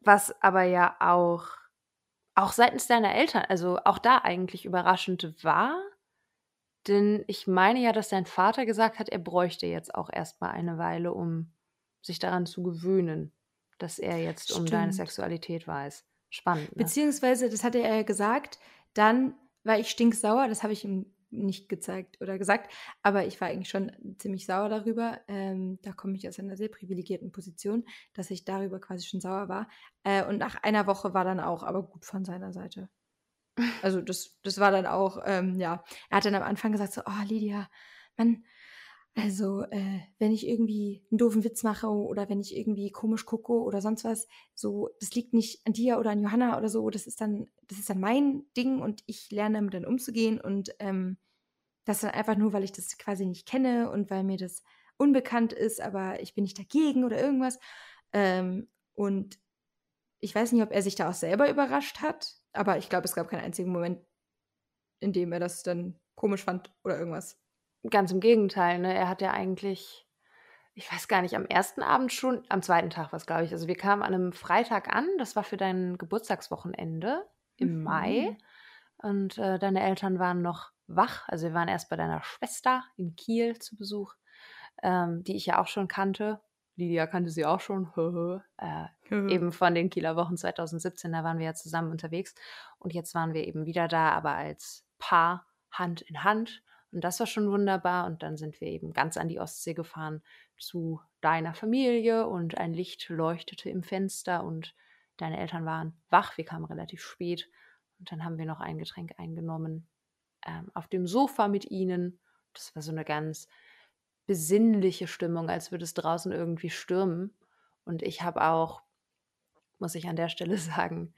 was aber ja auch, auch seitens deiner Eltern, also auch da eigentlich überraschend war. Denn ich meine ja, dass dein Vater gesagt hat, er bräuchte jetzt auch erstmal eine Weile, um sich daran zu gewöhnen dass er jetzt Stimmt. um deine Sexualität weiß. Spannend. Ne? Beziehungsweise, das hatte er gesagt, dann war ich stinksauer, das habe ich ihm nicht gezeigt oder gesagt, aber ich war eigentlich schon ziemlich sauer darüber. Ähm, da komme ich aus einer sehr privilegierten Position, dass ich darüber quasi schon sauer war. Äh, und nach einer Woche war dann auch, aber gut von seiner Seite. Also das, das war dann auch, ähm, ja, er hat dann am Anfang gesagt so, oh Lydia, man, also, äh, wenn ich irgendwie einen doofen Witz mache oder wenn ich irgendwie komisch gucke oder sonst was, so, das liegt nicht an dir oder an Johanna oder so, das ist dann, das ist dann mein Ding und ich lerne damit dann umzugehen und ähm, das dann einfach nur, weil ich das quasi nicht kenne und weil mir das unbekannt ist, aber ich bin nicht dagegen oder irgendwas. Ähm, und ich weiß nicht, ob er sich da auch selber überrascht hat, aber ich glaube, es gab keinen einzigen Moment, in dem er das dann komisch fand oder irgendwas. Ganz im Gegenteil, ne? Er hat ja eigentlich, ich weiß gar nicht, am ersten Abend schon, am zweiten Tag war es, glaube ich. Also wir kamen an einem Freitag an, das war für dein Geburtstagswochenende im mhm. Mai. Und äh, deine Eltern waren noch wach. Also wir waren erst bei deiner Schwester in Kiel zu Besuch, ähm, die ich ja auch schon kannte. Lydia kannte sie auch schon, äh, eben von den Kieler Wochen 2017, da waren wir ja zusammen unterwegs. Und jetzt waren wir eben wieder da, aber als Paar Hand in Hand und das war schon wunderbar. Und dann sind wir eben ganz an die Ostsee gefahren zu deiner Familie und ein Licht leuchtete im Fenster und deine Eltern waren wach. Wir kamen relativ spät und dann haben wir noch ein Getränk eingenommen ähm, auf dem Sofa mit ihnen. das war so eine ganz besinnliche Stimmung, als würde es draußen irgendwie stürmen. Und ich habe auch, muss ich an der Stelle sagen,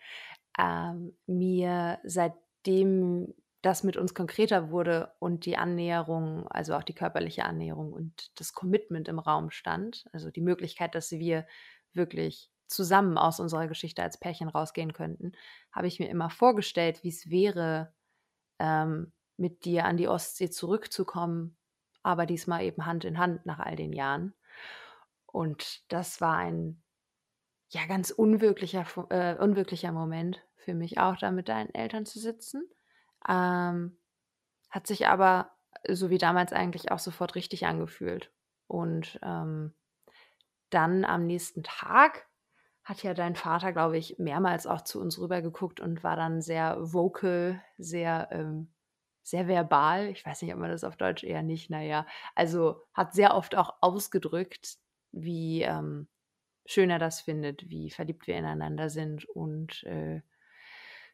ähm, mir seitdem das mit uns konkreter wurde und die Annäherung, also auch die körperliche Annäherung und das Commitment im Raum stand, also die Möglichkeit, dass wir wirklich zusammen aus unserer Geschichte als Pärchen rausgehen könnten, habe ich mir immer vorgestellt, wie es wäre, ähm, mit dir an die Ostsee zurückzukommen, aber diesmal eben Hand in Hand nach all den Jahren. Und das war ein ja ganz unwirklicher, äh, unwirklicher Moment für mich auch, da mit deinen Eltern zu sitzen. Ähm, hat sich aber so wie damals eigentlich auch sofort richtig angefühlt. Und ähm, dann am nächsten Tag hat ja dein Vater, glaube ich, mehrmals auch zu uns rübergeguckt und war dann sehr vocal, sehr, ähm, sehr verbal. Ich weiß nicht, ob man das auf Deutsch eher nicht, naja. Also hat sehr oft auch ausgedrückt, wie ähm, schön er das findet, wie verliebt wir ineinander sind und äh,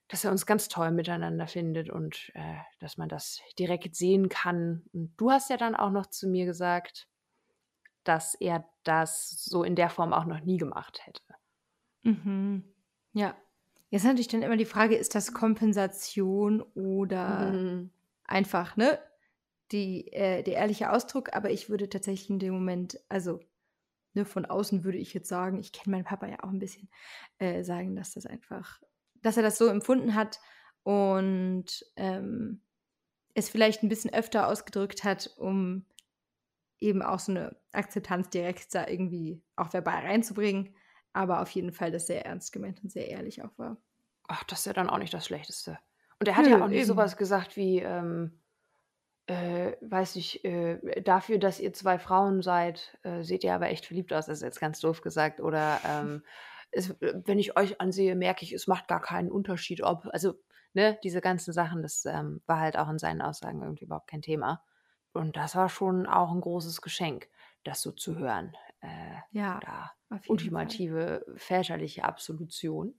dass er uns ganz toll miteinander findet und äh, dass man das direkt sehen kann. Und du hast ja dann auch noch zu mir gesagt, dass er das so in der Form auch noch nie gemacht hätte. Mhm. Ja. Jetzt natürlich dann immer die Frage, ist das Kompensation oder mhm. einfach, ne? Die, äh, der ehrliche Ausdruck, aber ich würde tatsächlich in dem Moment, also ne, von außen würde ich jetzt sagen, ich kenne meinen Papa ja auch ein bisschen, äh, sagen, dass das einfach, dass er das so empfunden hat und ähm, es vielleicht ein bisschen öfter ausgedrückt hat, um eben auch so eine Akzeptanz direkt da irgendwie auch verbal reinzubringen aber auf jeden Fall das sehr ernst gemeint und sehr ehrlich auch war. Ach, das ist ja dann auch nicht das Schlechteste. Und er hat Nö, ja auch nicht eben. sowas gesagt wie, ähm, äh, weiß ich, äh, dafür, dass ihr zwei Frauen seid, äh, seht ihr aber echt verliebt aus. Das ist jetzt ganz doof gesagt. Oder ähm, es, wenn ich euch ansehe, merke ich, es macht gar keinen Unterschied, ob, also, ne, diese ganzen Sachen, das ähm, war halt auch in seinen Aussagen irgendwie überhaupt kein Thema. Und das war schon auch ein großes Geschenk, das so zu hören. Äh, ja. Ultimative Fall. väterliche Absolution.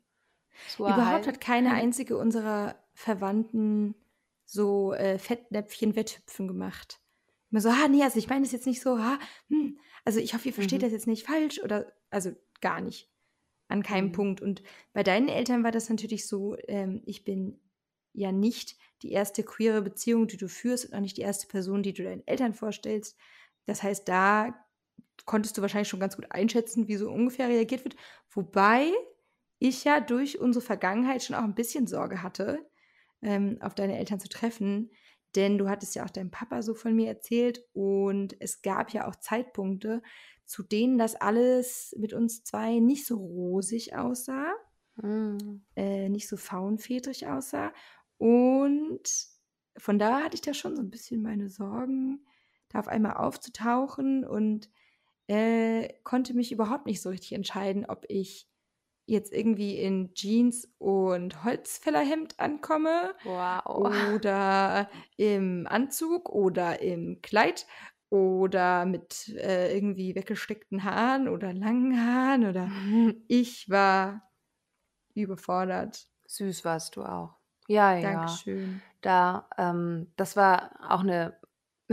Überhaupt hat keine einzige unserer Verwandten so äh, Fettnäpfchen-Wetthüpfen gemacht. Immer so, ah, nee, also ich meine das jetzt nicht so, ah, hm, also ich hoffe, ihr versteht mhm. das jetzt nicht falsch oder, also gar nicht. An keinem mhm. Punkt. Und bei deinen Eltern war das natürlich so, ähm, ich bin ja nicht die erste queere Beziehung, die du führst und auch nicht die erste Person, die du deinen Eltern vorstellst. Das heißt, da konntest du wahrscheinlich schon ganz gut einschätzen, wie so ungefähr reagiert wird. Wobei ich ja durch unsere Vergangenheit schon auch ein bisschen Sorge hatte, ähm, auf deine Eltern zu treffen. Denn du hattest ja auch deinem Papa so von mir erzählt und es gab ja auch Zeitpunkte, zu denen das alles mit uns zwei nicht so rosig aussah, mm. äh, nicht so faunfedrig aussah. Und von da hatte ich da schon so ein bisschen meine Sorgen, da auf einmal aufzutauchen und äh, konnte mich überhaupt nicht so richtig entscheiden, ob ich jetzt irgendwie in Jeans und Holzfällerhemd ankomme wow. oder im Anzug oder im Kleid oder mit äh, irgendwie weggesteckten Haaren oder langen Haaren oder ich war überfordert. Süß warst du auch. Ja, ja. Dankeschön. Da, ähm, das war auch eine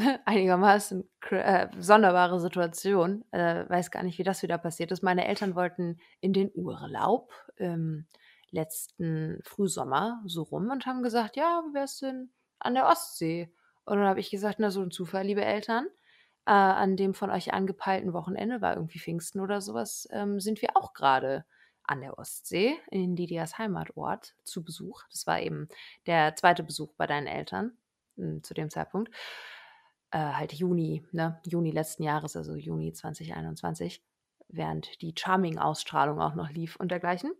einigermaßen äh, sonderbare Situation. Äh, weiß gar nicht, wie das wieder passiert ist. Meine Eltern wollten in den Urlaub im letzten Frühsommer so rum und haben gesagt, ja, wie wär's denn an der Ostsee? Und dann habe ich gesagt, na so ein Zufall, liebe Eltern. Äh, an dem von euch angepeilten Wochenende war irgendwie Pfingsten oder sowas, ähm, sind wir auch gerade an der Ostsee in Lydias Heimatort zu Besuch. Das war eben der zweite Besuch bei deinen Eltern hm, zu dem Zeitpunkt äh, halt Juni, ne, Juni letzten Jahres, also Juni 2021, während die Charming-Ausstrahlung auch noch lief und dergleichen.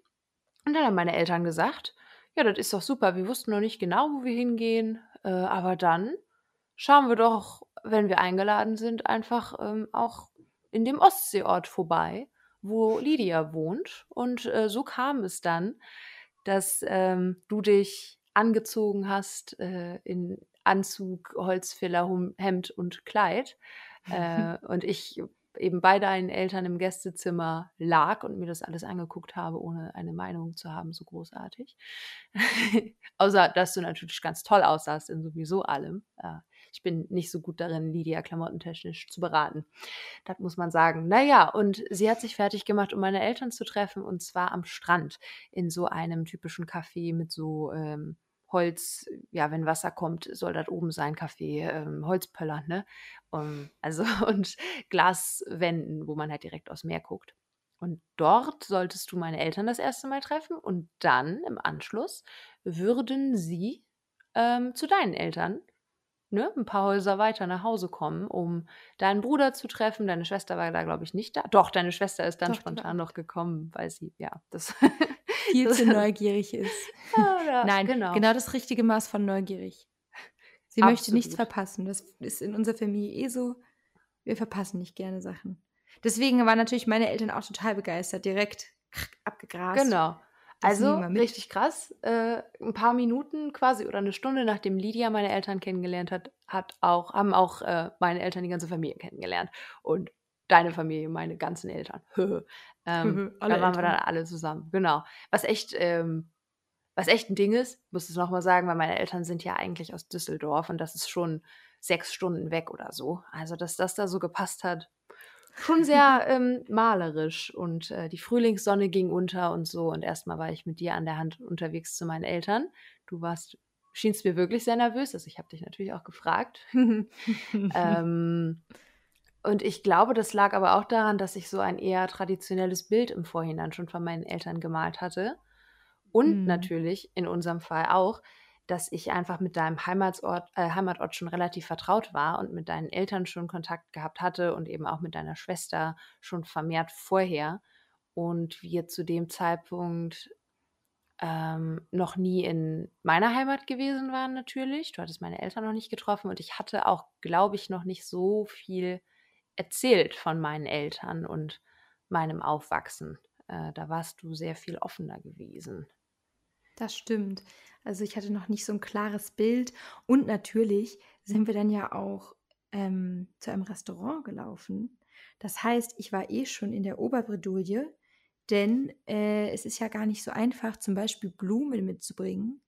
Und dann haben meine Eltern gesagt, ja, das ist doch super, wir wussten noch nicht genau, wo wir hingehen, äh, aber dann schauen wir doch, wenn wir eingeladen sind, einfach ähm, auch in dem Ostseeort vorbei, wo Lydia wohnt. Und äh, so kam es dann, dass ähm, du dich angezogen hast äh, in Anzug, Holzfiller, Hemd und Kleid. äh, und ich eben bei deinen Eltern im Gästezimmer lag und mir das alles angeguckt habe, ohne eine Meinung zu haben, so großartig. Außer, dass du natürlich ganz toll aussahst in sowieso allem. Äh, Ich bin nicht so gut darin, Lydia klamottentechnisch zu beraten. Das muss man sagen. Naja, und sie hat sich fertig gemacht, um meine Eltern zu treffen, und zwar am Strand in so einem typischen Café mit so ähm, Holz, ja, wenn Wasser kommt, soll das oben sein, Kaffee, ähm, Holzpöller, ne? Um, also und Glaswänden, wo man halt direkt aufs Meer guckt. Und dort solltest du meine Eltern das erste Mal treffen und dann im Anschluss würden sie ähm, zu deinen Eltern, ne, ein paar Häuser weiter nach Hause kommen, um deinen Bruder zu treffen. Deine Schwester war da, glaube ich, nicht da. Doch, deine Schwester ist dann Doch, spontan noch gekommen, weil sie, ja, das viel zu neugierig ist. Ja, Nein, genau. genau das richtige Maß von neugierig. Sie Absolut. möchte nichts verpassen. Das ist in unserer Familie eh so. Wir verpassen nicht gerne Sachen. Deswegen waren natürlich meine Eltern auch total begeistert, direkt abgegrast. Genau. Also richtig krass. Äh, ein paar Minuten quasi oder eine Stunde nachdem Lydia meine Eltern kennengelernt hat, hat auch, haben auch äh, meine Eltern die ganze Familie kennengelernt. Und deine Familie, meine ganzen Eltern. ähm, da waren Eltern. wir dann alle zusammen. Genau. Was echt, ähm, was echt ein Ding ist, muss ich nochmal sagen, weil meine Eltern sind ja eigentlich aus Düsseldorf und das ist schon sechs Stunden weg oder so. Also, dass das da so gepasst hat, schon sehr ähm, malerisch und äh, die Frühlingssonne ging unter und so und erstmal war ich mit dir an der Hand unterwegs zu meinen Eltern. Du warst, schienst mir wirklich sehr nervös, also ich habe dich natürlich auch gefragt. ähm, und ich glaube, das lag aber auch daran, dass ich so ein eher traditionelles Bild im Vorhinein schon von meinen Eltern gemalt hatte. Und mhm. natürlich in unserem Fall auch, dass ich einfach mit deinem Heimatsort, äh, Heimatort schon relativ vertraut war und mit deinen Eltern schon Kontakt gehabt hatte und eben auch mit deiner Schwester schon vermehrt vorher. Und wir zu dem Zeitpunkt ähm, noch nie in meiner Heimat gewesen waren, natürlich. Du hattest meine Eltern noch nicht getroffen und ich hatte auch, glaube ich, noch nicht so viel erzählt von meinen Eltern und meinem Aufwachsen. Äh, da warst du sehr viel offener gewesen. Das stimmt. Also ich hatte noch nicht so ein klares Bild. Und natürlich sind wir dann ja auch ähm, zu einem Restaurant gelaufen. Das heißt, ich war eh schon in der Oberbredouille, denn äh, es ist ja gar nicht so einfach, zum Beispiel Blumen mitzubringen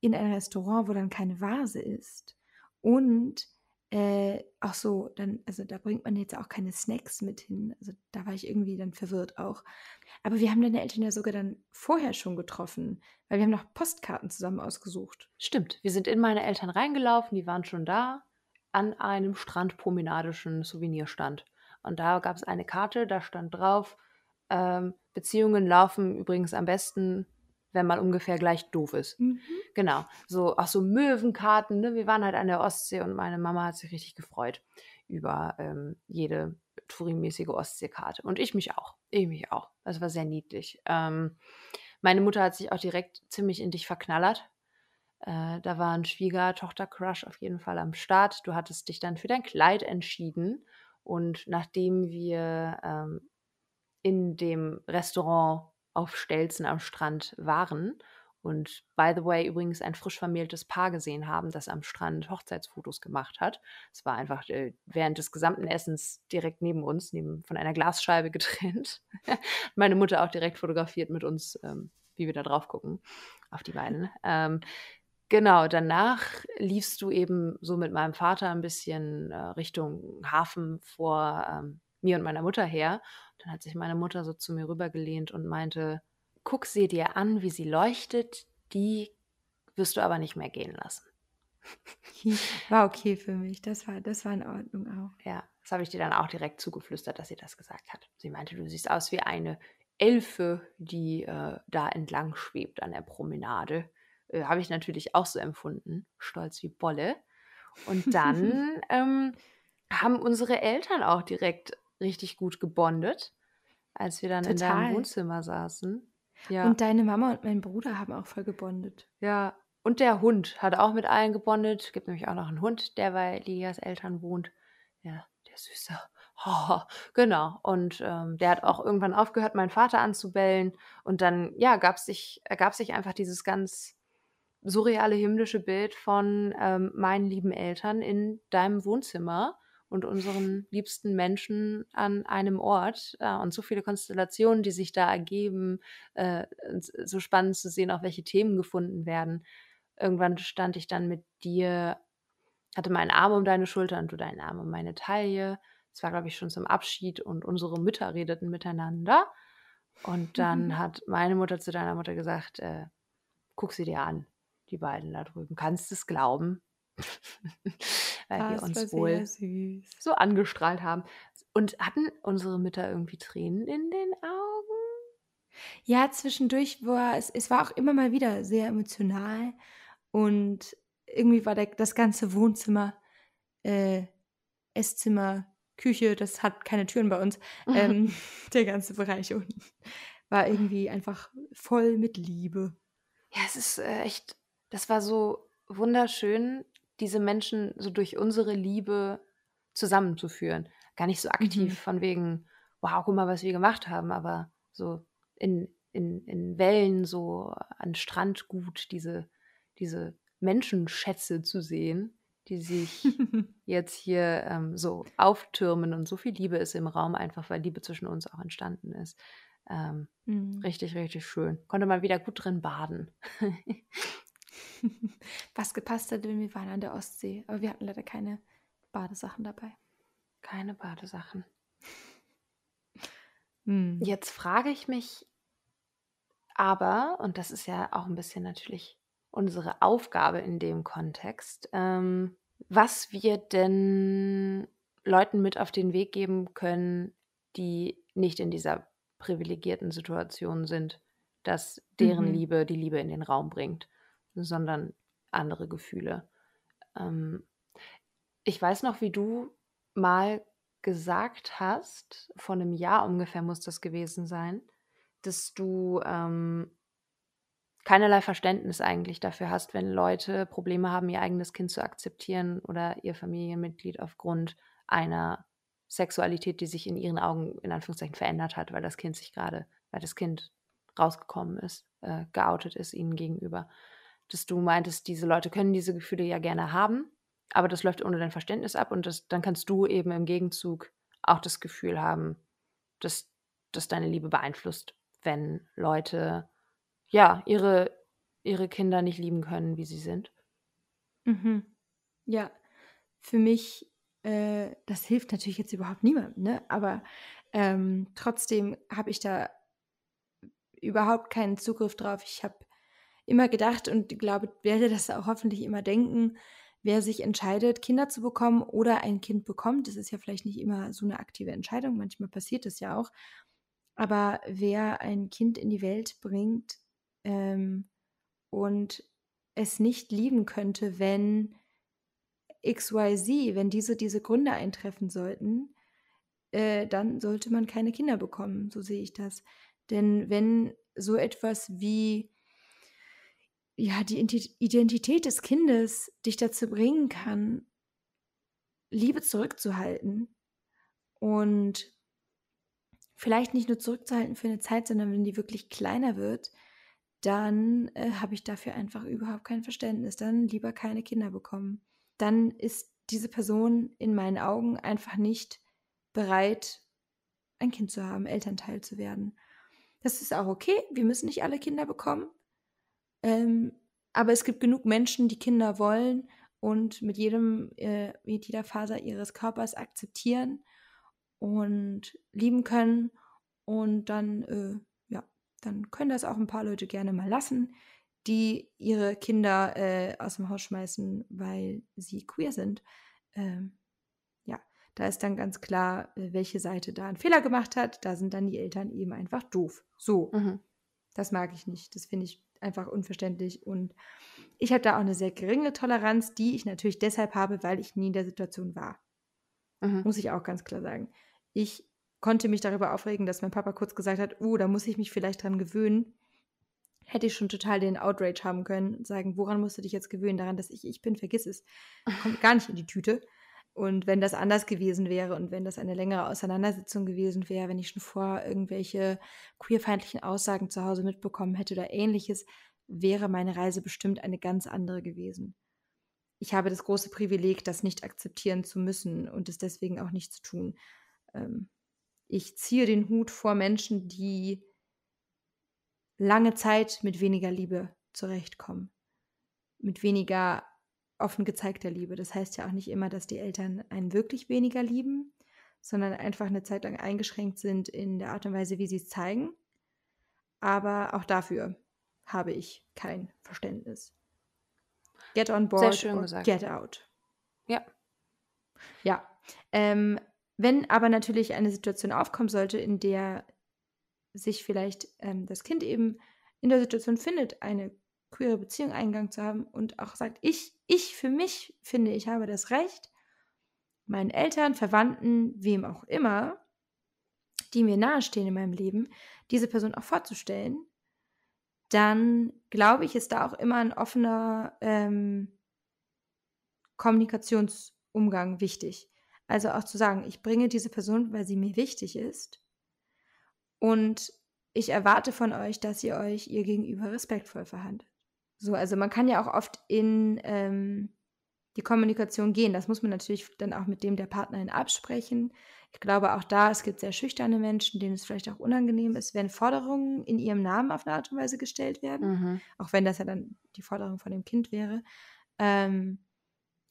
in ein Restaurant, wo dann keine Vase ist. Und äh, auch so, dann, also da bringt man jetzt auch keine Snacks mit hin. Also da war ich irgendwie dann verwirrt auch. Aber wir haben deine Eltern ja sogar dann vorher schon getroffen, weil wir haben noch Postkarten zusammen ausgesucht. Stimmt, wir sind in meine Eltern reingelaufen, die waren schon da an einem strandpromenadischen Souvenirstand. Und da gab es eine Karte, da stand drauf, ähm, Beziehungen laufen übrigens am besten wenn man ungefähr gleich doof ist. Mhm. Genau. So, auch so Möwenkarten, ne? Wir waren halt an der Ostsee und meine Mama hat sich richtig gefreut über ähm, jede Touringmäßige Ostseekarte. Und ich mich auch. Ich mich auch. Das war sehr niedlich. Ähm, meine Mutter hat sich auch direkt ziemlich in dich verknallert. Äh, da war ein Schwieger-Tochter-Crush auf jeden Fall am Start. Du hattest dich dann für dein Kleid entschieden. Und nachdem wir ähm, in dem Restaurant auf Stelzen am Strand waren und by the way übrigens ein frisch vermähltes Paar gesehen haben, das am Strand Hochzeitsfotos gemacht hat. Es war einfach äh, während des gesamten Essens direkt neben uns, neben, von einer Glasscheibe getrennt. Meine Mutter auch direkt fotografiert mit uns, ähm, wie wir da drauf gucken, auf die beiden. Ähm, genau, danach liefst du eben so mit meinem Vater ein bisschen äh, Richtung Hafen vor ähm, mir und meiner Mutter her. Dann hat sich meine Mutter so zu mir rübergelehnt und meinte, guck sie dir an, wie sie leuchtet, die wirst du aber nicht mehr gehen lassen. War okay für mich, das war, das war in Ordnung auch. Ja, das habe ich dir dann auch direkt zugeflüstert, dass sie das gesagt hat. Sie meinte, du siehst aus wie eine Elfe, die äh, da entlang schwebt an der Promenade. Äh, habe ich natürlich auch so empfunden, stolz wie Bolle. Und dann ähm, haben unsere Eltern auch direkt richtig gut gebondet, als wir dann Total. in deinem Wohnzimmer saßen. Ja. Und deine Mama und mein Bruder haben auch voll gebondet. Ja, und der Hund hat auch mit allen gebondet. Es gibt nämlich auch noch einen Hund, der bei Lias Eltern wohnt. Ja, der Süße. Oh, genau. Und ähm, der hat auch irgendwann aufgehört, meinen Vater anzubellen. Und dann, ja, gab sich, ergab sich einfach dieses ganz surreale himmlische Bild von ähm, meinen lieben Eltern in deinem Wohnzimmer und unseren liebsten Menschen an einem Ort äh, und so viele Konstellationen, die sich da ergeben, äh, so spannend zu sehen, auch welche Themen gefunden werden. Irgendwann stand ich dann mit dir hatte meinen Arm um deine Schulter und du deinen Arm um meine Taille. Es war, glaube ich, schon zum Abschied und unsere Mütter redeten miteinander. Und dann hat meine Mutter zu deiner Mutter gesagt, äh, guck sie dir an, die beiden da drüben. Kannst du es glauben? Weil wir Das war uns wohl so angestrahlt haben. Und hatten unsere Mütter irgendwie Tränen in den Augen? Ja, zwischendurch war es, es war auch immer mal wieder sehr emotional und irgendwie war der, das ganze Wohnzimmer, äh, Esszimmer, Küche, das hat keine Türen bei uns, ähm, der ganze Bereich unten war irgendwie einfach voll mit Liebe. Ja, es ist äh, echt, das war so wunderschön, diese Menschen so durch unsere Liebe zusammenzuführen. Gar nicht so aktiv Mhm. von wegen, wow, guck mal, was wir gemacht haben, aber so in, in, in Wellen, so an Strandgut, diese, diese Menschenschätze zu sehen, die sich jetzt hier ähm, so auftürmen und so viel Liebe ist im Raum, einfach weil Liebe zwischen uns auch entstanden ist. Ähm, Mhm. richtig, richtig schön. Konnte man wieder gut drin baden. Was gepasst hat, denn wir waren an der Ostsee, aber wir hatten leider keine Badesachen dabei. Keine Badesachen. Mhm. Jetzt frage ich mich aber, und das ist ja auch ein bisschen natürlich unsere Aufgabe in dem Kontext, ähm, was wir denn Leuten mit auf den Weg geben können, die nicht in dieser privilegierten Situation sind, dass deren Mhm. Liebe die Liebe in den Raum bringt, sondern andere Gefühle. Ähm, ich weiß noch, wie du mal gesagt hast, vor einem Jahr ungefähr muss das gewesen sein, dass du ähm, keinerlei Verständnis eigentlich dafür hast, wenn Leute Probleme haben, ihr eigenes Kind zu akzeptieren oder ihr Familienmitglied aufgrund einer Sexualität, die sich in ihren Augen in Anführungszeichen verändert hat, weil das Kind sich gerade, weil das Kind rausgekommen ist, äh, geoutet ist ihnen gegenüber. Dass du meintest, diese Leute können diese Gefühle ja gerne haben, aber das läuft ohne dein Verständnis ab und das, dann kannst du eben im Gegenzug auch das Gefühl haben, dass, dass deine Liebe beeinflusst, wenn Leute ja ihre, ihre Kinder nicht lieben können, wie sie sind. Mhm. Ja, für mich, äh, das hilft natürlich jetzt überhaupt niemandem, ne? aber ähm, trotzdem habe ich da überhaupt keinen Zugriff drauf. Ich habe immer gedacht und glaube, werde das auch hoffentlich immer denken, wer sich entscheidet, Kinder zu bekommen oder ein Kind bekommt, das ist ja vielleicht nicht immer so eine aktive Entscheidung, manchmal passiert das ja auch, aber wer ein Kind in die Welt bringt ähm, und es nicht lieben könnte, wenn XYZ, wenn diese, diese Gründe eintreffen sollten, äh, dann sollte man keine Kinder bekommen, so sehe ich das. Denn wenn so etwas wie ja, die Ident- Identität des Kindes dich dazu bringen kann, Liebe zurückzuhalten und vielleicht nicht nur zurückzuhalten für eine Zeit, sondern wenn die wirklich kleiner wird, dann äh, habe ich dafür einfach überhaupt kein Verständnis. Dann lieber keine Kinder bekommen. Dann ist diese Person in meinen Augen einfach nicht bereit, ein Kind zu haben, Elternteil zu werden. Das ist auch okay. Wir müssen nicht alle Kinder bekommen. Ähm, aber es gibt genug Menschen, die Kinder wollen und mit jedem, äh, mit jeder Faser ihres Körpers akzeptieren und lieben können. Und dann, äh, ja, dann können das auch ein paar Leute gerne mal lassen, die ihre Kinder äh, aus dem Haus schmeißen, weil sie queer sind. Ähm, ja, da ist dann ganz klar, äh, welche Seite da einen Fehler gemacht hat. Da sind dann die Eltern eben einfach doof. So. Mhm. Das mag ich nicht. Das finde ich einfach unverständlich. Und ich habe da auch eine sehr geringe Toleranz, die ich natürlich deshalb habe, weil ich nie in der Situation war. Mhm. Muss ich auch ganz klar sagen. Ich konnte mich darüber aufregen, dass mein Papa kurz gesagt hat, oh, da muss ich mich vielleicht dran gewöhnen. Hätte ich schon total den Outrage haben können und sagen, woran musst du dich jetzt gewöhnen? Daran, dass ich ich bin, vergiss es. Kommt gar nicht in die Tüte. Und wenn das anders gewesen wäre und wenn das eine längere Auseinandersetzung gewesen wäre, wenn ich schon vor irgendwelche queerfeindlichen Aussagen zu Hause mitbekommen hätte oder ähnliches, wäre meine Reise bestimmt eine ganz andere gewesen. Ich habe das große Privileg, das nicht akzeptieren zu müssen und es deswegen auch nicht zu tun. Ähm, ich ziehe den Hut vor Menschen, die lange Zeit mit weniger Liebe zurechtkommen, mit weniger offen gezeigter Liebe. Das heißt ja auch nicht immer, dass die Eltern einen wirklich weniger lieben, sondern einfach eine Zeit lang eingeschränkt sind in der Art und Weise, wie sie es zeigen. Aber auch dafür habe ich kein Verständnis. Get on board Sehr schön gesagt. get out. Ja. Ja. Ähm, wenn aber natürlich eine Situation aufkommen sollte, in der sich vielleicht ähm, das Kind eben in der Situation findet, eine queere Beziehung Eingang zu haben und auch sagt, ich, ich für mich finde, ich habe das Recht, meinen Eltern, Verwandten, wem auch immer, die mir nahestehen in meinem Leben, diese Person auch vorzustellen, dann glaube ich, ist da auch immer ein offener ähm, Kommunikationsumgang wichtig. Also auch zu sagen, ich bringe diese Person, weil sie mir wichtig ist. Und ich erwarte von euch, dass ihr euch ihr gegenüber respektvoll verhandelt. So, also man kann ja auch oft in ähm, die Kommunikation gehen. Das muss man natürlich dann auch mit dem der Partnerin absprechen. Ich glaube auch da, es gibt sehr schüchterne Menschen, denen es vielleicht auch unangenehm ist, wenn Forderungen in ihrem Namen auf eine Art und Weise gestellt werden. Mhm. Auch wenn das ja dann die Forderung von dem Kind wäre. Ähm,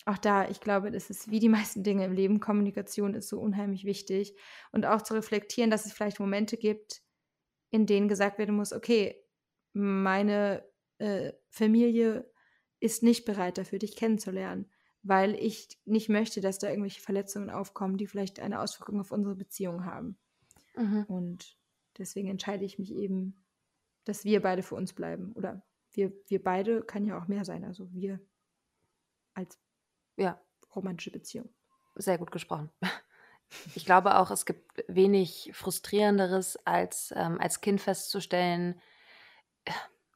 auch da, ich glaube, das ist wie die meisten Dinge im Leben, Kommunikation ist so unheimlich wichtig. Und auch zu reflektieren, dass es vielleicht Momente gibt, in denen gesagt werden muss, okay, meine äh, Familie ist nicht bereit dafür, dich kennenzulernen, weil ich nicht möchte, dass da irgendwelche Verletzungen aufkommen, die vielleicht eine Auswirkung auf unsere Beziehung haben. Mhm. Und deswegen entscheide ich mich eben, dass wir beide für uns bleiben. Oder wir, wir beide kann ja auch mehr sein, also wir als Ja, romantische Beziehung. sehr gut gesprochen. Ich glaube auch, es gibt wenig Frustrierenderes, als ähm, als Kind festzustellen,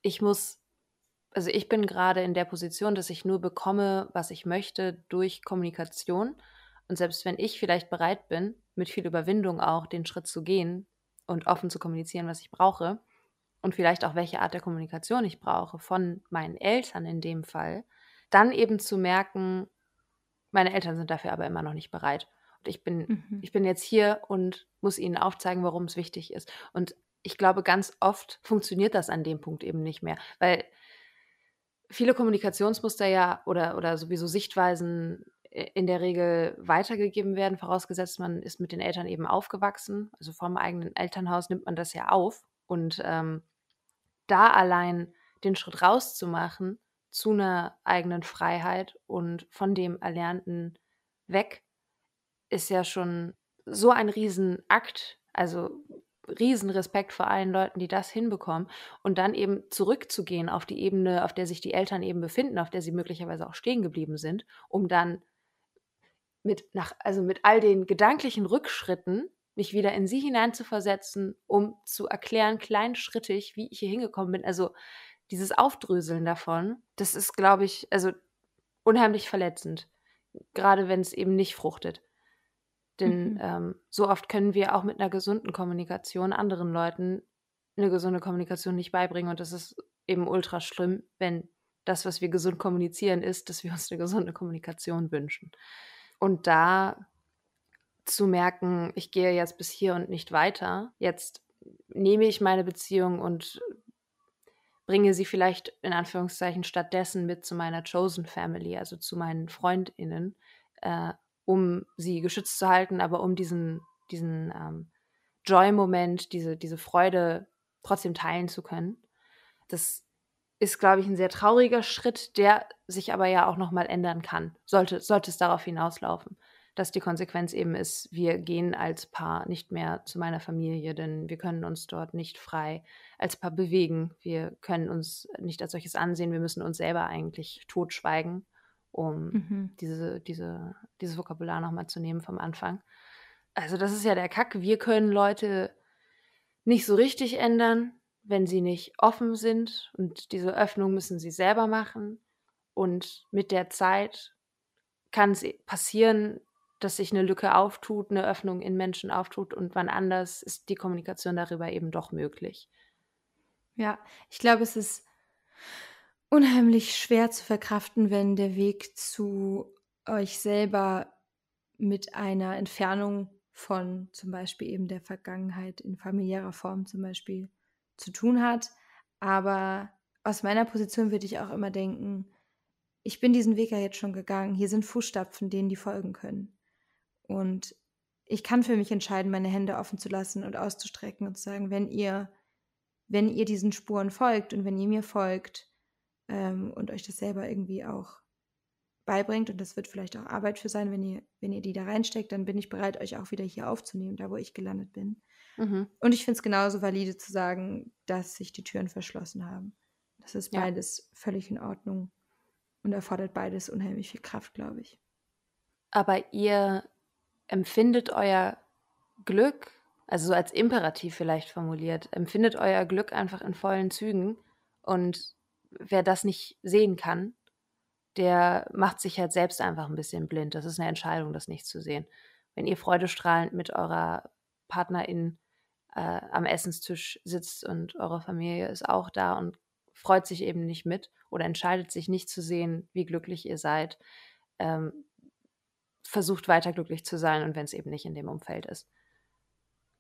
ich muss, also ich bin gerade in der Position, dass ich nur bekomme, was ich möchte, durch Kommunikation. Und selbst wenn ich vielleicht bereit bin, mit viel Überwindung auch den Schritt zu gehen und offen zu kommunizieren, was ich brauche, und vielleicht auch welche Art der Kommunikation ich brauche, von meinen Eltern in dem Fall, dann eben zu merken, meine Eltern sind dafür aber immer noch nicht bereit. Und ich bin, Mhm. ich bin jetzt hier und muss ihnen aufzeigen, warum es wichtig ist. Und ich glaube, ganz oft funktioniert das an dem Punkt eben nicht mehr, weil viele Kommunikationsmuster ja oder, oder sowieso Sichtweisen in der Regel weitergegeben werden, vorausgesetzt man ist mit den Eltern eben aufgewachsen. Also vom eigenen Elternhaus nimmt man das ja auf. Und ähm, da allein den Schritt rauszumachen zu einer eigenen Freiheit und von dem Erlernten weg, ist ja schon so ein Riesenakt. Also Riesenrespekt vor allen Leuten, die das hinbekommen. Und dann eben zurückzugehen auf die Ebene, auf der sich die Eltern eben befinden, auf der sie möglicherweise auch stehen geblieben sind, um dann mit, nach, also mit all den gedanklichen Rückschritten mich wieder in sie hineinzuversetzen, um zu erklären, kleinschrittig, wie ich hier hingekommen bin. Also dieses Aufdröseln davon, das ist, glaube ich, also unheimlich verletzend. Gerade wenn es eben nicht fruchtet. Denn Mhm. ähm, so oft können wir auch mit einer gesunden Kommunikation anderen Leuten eine gesunde Kommunikation nicht beibringen. Und das ist eben ultra schlimm, wenn das, was wir gesund kommunizieren, ist, dass wir uns eine gesunde Kommunikation wünschen. Und da zu merken, ich gehe jetzt bis hier und nicht weiter, jetzt nehme ich meine Beziehung und bringe sie vielleicht in Anführungszeichen stattdessen mit zu meiner Chosen Family, also zu meinen FreundInnen, äh, um sie geschützt zu halten, aber um diesen, diesen ähm, Joy-Moment, diese, diese Freude trotzdem teilen zu können. Das ist, glaube ich, ein sehr trauriger Schritt, der sich aber ja auch nochmal ändern kann, sollte, sollte es darauf hinauslaufen dass die Konsequenz eben ist, wir gehen als Paar nicht mehr zu meiner Familie, denn wir können uns dort nicht frei als Paar bewegen. Wir können uns nicht als solches ansehen. Wir müssen uns selber eigentlich totschweigen, um Mhm. diese, diese, dieses Vokabular nochmal zu nehmen vom Anfang. Also das ist ja der Kack. Wir können Leute nicht so richtig ändern, wenn sie nicht offen sind. Und diese Öffnung müssen sie selber machen. Und mit der Zeit kann es passieren, dass sich eine Lücke auftut, eine Öffnung in Menschen auftut und wann anders ist die Kommunikation darüber eben doch möglich. Ja, ich glaube, es ist unheimlich schwer zu verkraften, wenn der Weg zu euch selber mit einer Entfernung von zum Beispiel eben der Vergangenheit in familiärer Form zum Beispiel zu tun hat. Aber aus meiner Position würde ich auch immer denken, ich bin diesen Weg ja jetzt schon gegangen. Hier sind Fußstapfen, denen die folgen können. Und ich kann für mich entscheiden, meine Hände offen zu lassen und auszustrecken und zu sagen, wenn ihr, wenn ihr diesen Spuren folgt und wenn ihr mir folgt ähm, und euch das selber irgendwie auch beibringt, und das wird vielleicht auch Arbeit für sein, wenn ihr, wenn ihr die da reinsteckt, dann bin ich bereit, euch auch wieder hier aufzunehmen, da wo ich gelandet bin. Mhm. Und ich finde es genauso valide zu sagen, dass sich die Türen verschlossen haben. Das ist ja. beides völlig in Ordnung und erfordert beides unheimlich viel Kraft, glaube ich. Aber ihr empfindet euer Glück, also so als Imperativ vielleicht formuliert, empfindet euer Glück einfach in vollen Zügen. Und wer das nicht sehen kann, der macht sich halt selbst einfach ein bisschen blind. Das ist eine Entscheidung, das nicht zu sehen. Wenn ihr freudestrahlend mit eurer Partnerin äh, am Essenstisch sitzt und eure Familie ist auch da und freut sich eben nicht mit oder entscheidet sich nicht zu sehen, wie glücklich ihr seid, ähm, versucht weiter glücklich zu sein und wenn es eben nicht in dem Umfeld ist.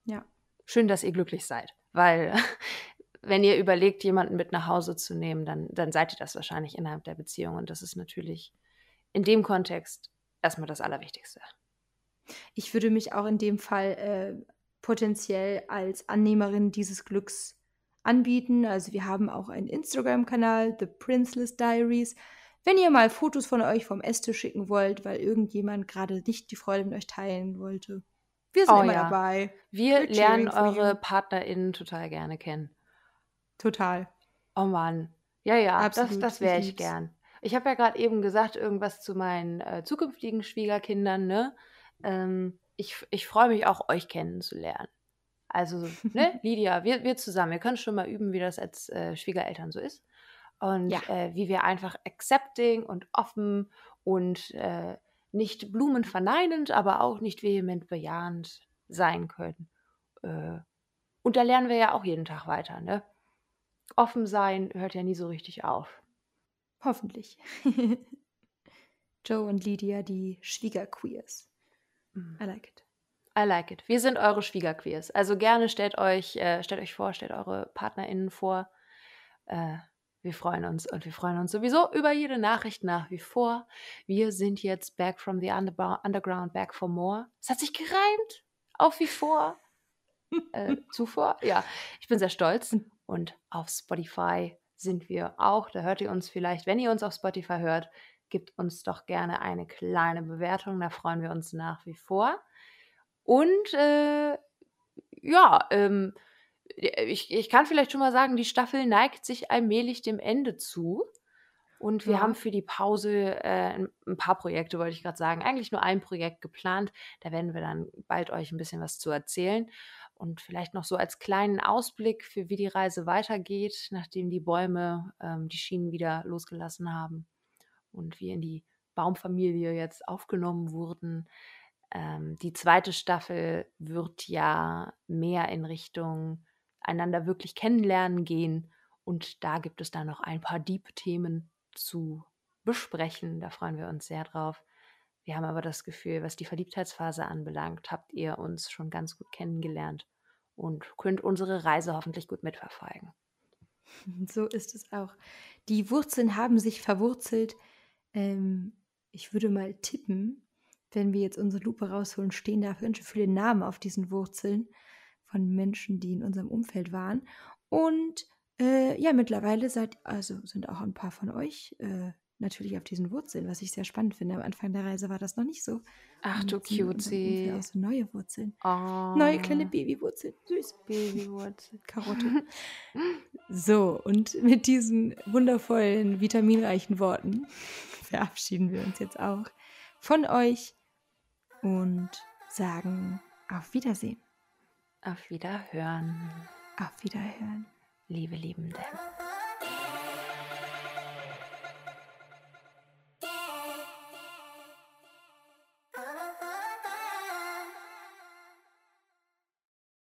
Ja. Schön, dass ihr glücklich seid, weil wenn ihr überlegt, jemanden mit nach Hause zu nehmen, dann, dann seid ihr das wahrscheinlich innerhalb der Beziehung und das ist natürlich in dem Kontext erstmal das Allerwichtigste. Ich würde mich auch in dem Fall äh, potenziell als Annehmerin dieses Glücks anbieten. Also wir haben auch einen Instagram-Kanal, The Princeless Diaries. Wenn ihr mal Fotos von euch vom Esstisch schicken wollt, weil irgendjemand gerade nicht die Freude mit euch teilen wollte. Wir sind oh, immer ja. dabei. Wir We're lernen eure PartnerInnen total gerne kennen. Total. Oh Mann. Ja, ja, Absolut. das, das wäre ich gern. Ich habe ja gerade eben gesagt, irgendwas zu meinen äh, zukünftigen Schwiegerkindern, ne? Ähm, ich ich freue mich auch, euch kennenzulernen. Also, ne, Lydia, wir, wir zusammen, wir können schon mal üben, wie das als äh, Schwiegereltern so ist und ja. äh, wie wir einfach accepting und offen und äh, nicht blumenverneinend, aber auch nicht vehement bejahend sein können. Äh, und da lernen wir ja auch jeden Tag weiter. Ne? Offen sein hört ja nie so richtig auf. Hoffentlich. Joe und Lydia, die Schwiegerqueers. Mm. I like it. I like it. Wir sind eure Schwiegerqueers. Also gerne stellt euch, äh, stellt euch vor, stellt eure PartnerInnen vor. Äh, wir freuen uns und wir freuen uns sowieso über jede Nachricht nach wie vor. Wir sind jetzt back from the underground, back for more. Es hat sich gereimt. Auf wie vor. äh, zuvor. Ja, ich bin sehr stolz. Und auf Spotify sind wir auch. Da hört ihr uns vielleicht, wenn ihr uns auf Spotify hört, gibt uns doch gerne eine kleine Bewertung. Da freuen wir uns nach wie vor. Und äh, ja, ähm, ich, ich kann vielleicht schon mal sagen, die Staffel neigt sich allmählich dem Ende zu. Und wir ja. haben für die Pause äh, ein paar Projekte, wollte ich gerade sagen, eigentlich nur ein Projekt geplant. Da werden wir dann bald euch ein bisschen was zu erzählen. Und vielleicht noch so als kleinen Ausblick für wie die Reise weitergeht, nachdem die Bäume ähm, die Schienen wieder losgelassen haben und wir in die Baumfamilie jetzt aufgenommen wurden. Ähm, die zweite Staffel wird ja mehr in Richtung einander wirklich kennenlernen gehen. Und da gibt es dann noch ein paar Deep-Themen zu besprechen. Da freuen wir uns sehr drauf. Wir haben aber das Gefühl, was die Verliebtheitsphase anbelangt, habt ihr uns schon ganz gut kennengelernt und könnt unsere Reise hoffentlich gut mitverfolgen. So ist es auch. Die Wurzeln haben sich verwurzelt. Ähm, ich würde mal tippen, wenn wir jetzt unsere Lupe rausholen, stehen da ganz schön viele Namen auf diesen Wurzeln von Menschen, die in unserem Umfeld waren. Und äh, ja, mittlerweile seid, also sind auch ein paar von euch äh, natürlich auf diesen Wurzeln, was ich sehr spannend finde. Am Anfang der Reise war das noch nicht so. Ach du Cutie. Auch so neue Wurzeln. Oh. Neue kleine Babywurzeln. Süß. Babywurzeln. Karotte. so, und mit diesen wundervollen, vitaminreichen Worten verabschieden wir uns jetzt auch von euch und sagen auf Wiedersehen. Auf Wiederhören. Auf Wiederhören. Liebe Liebende.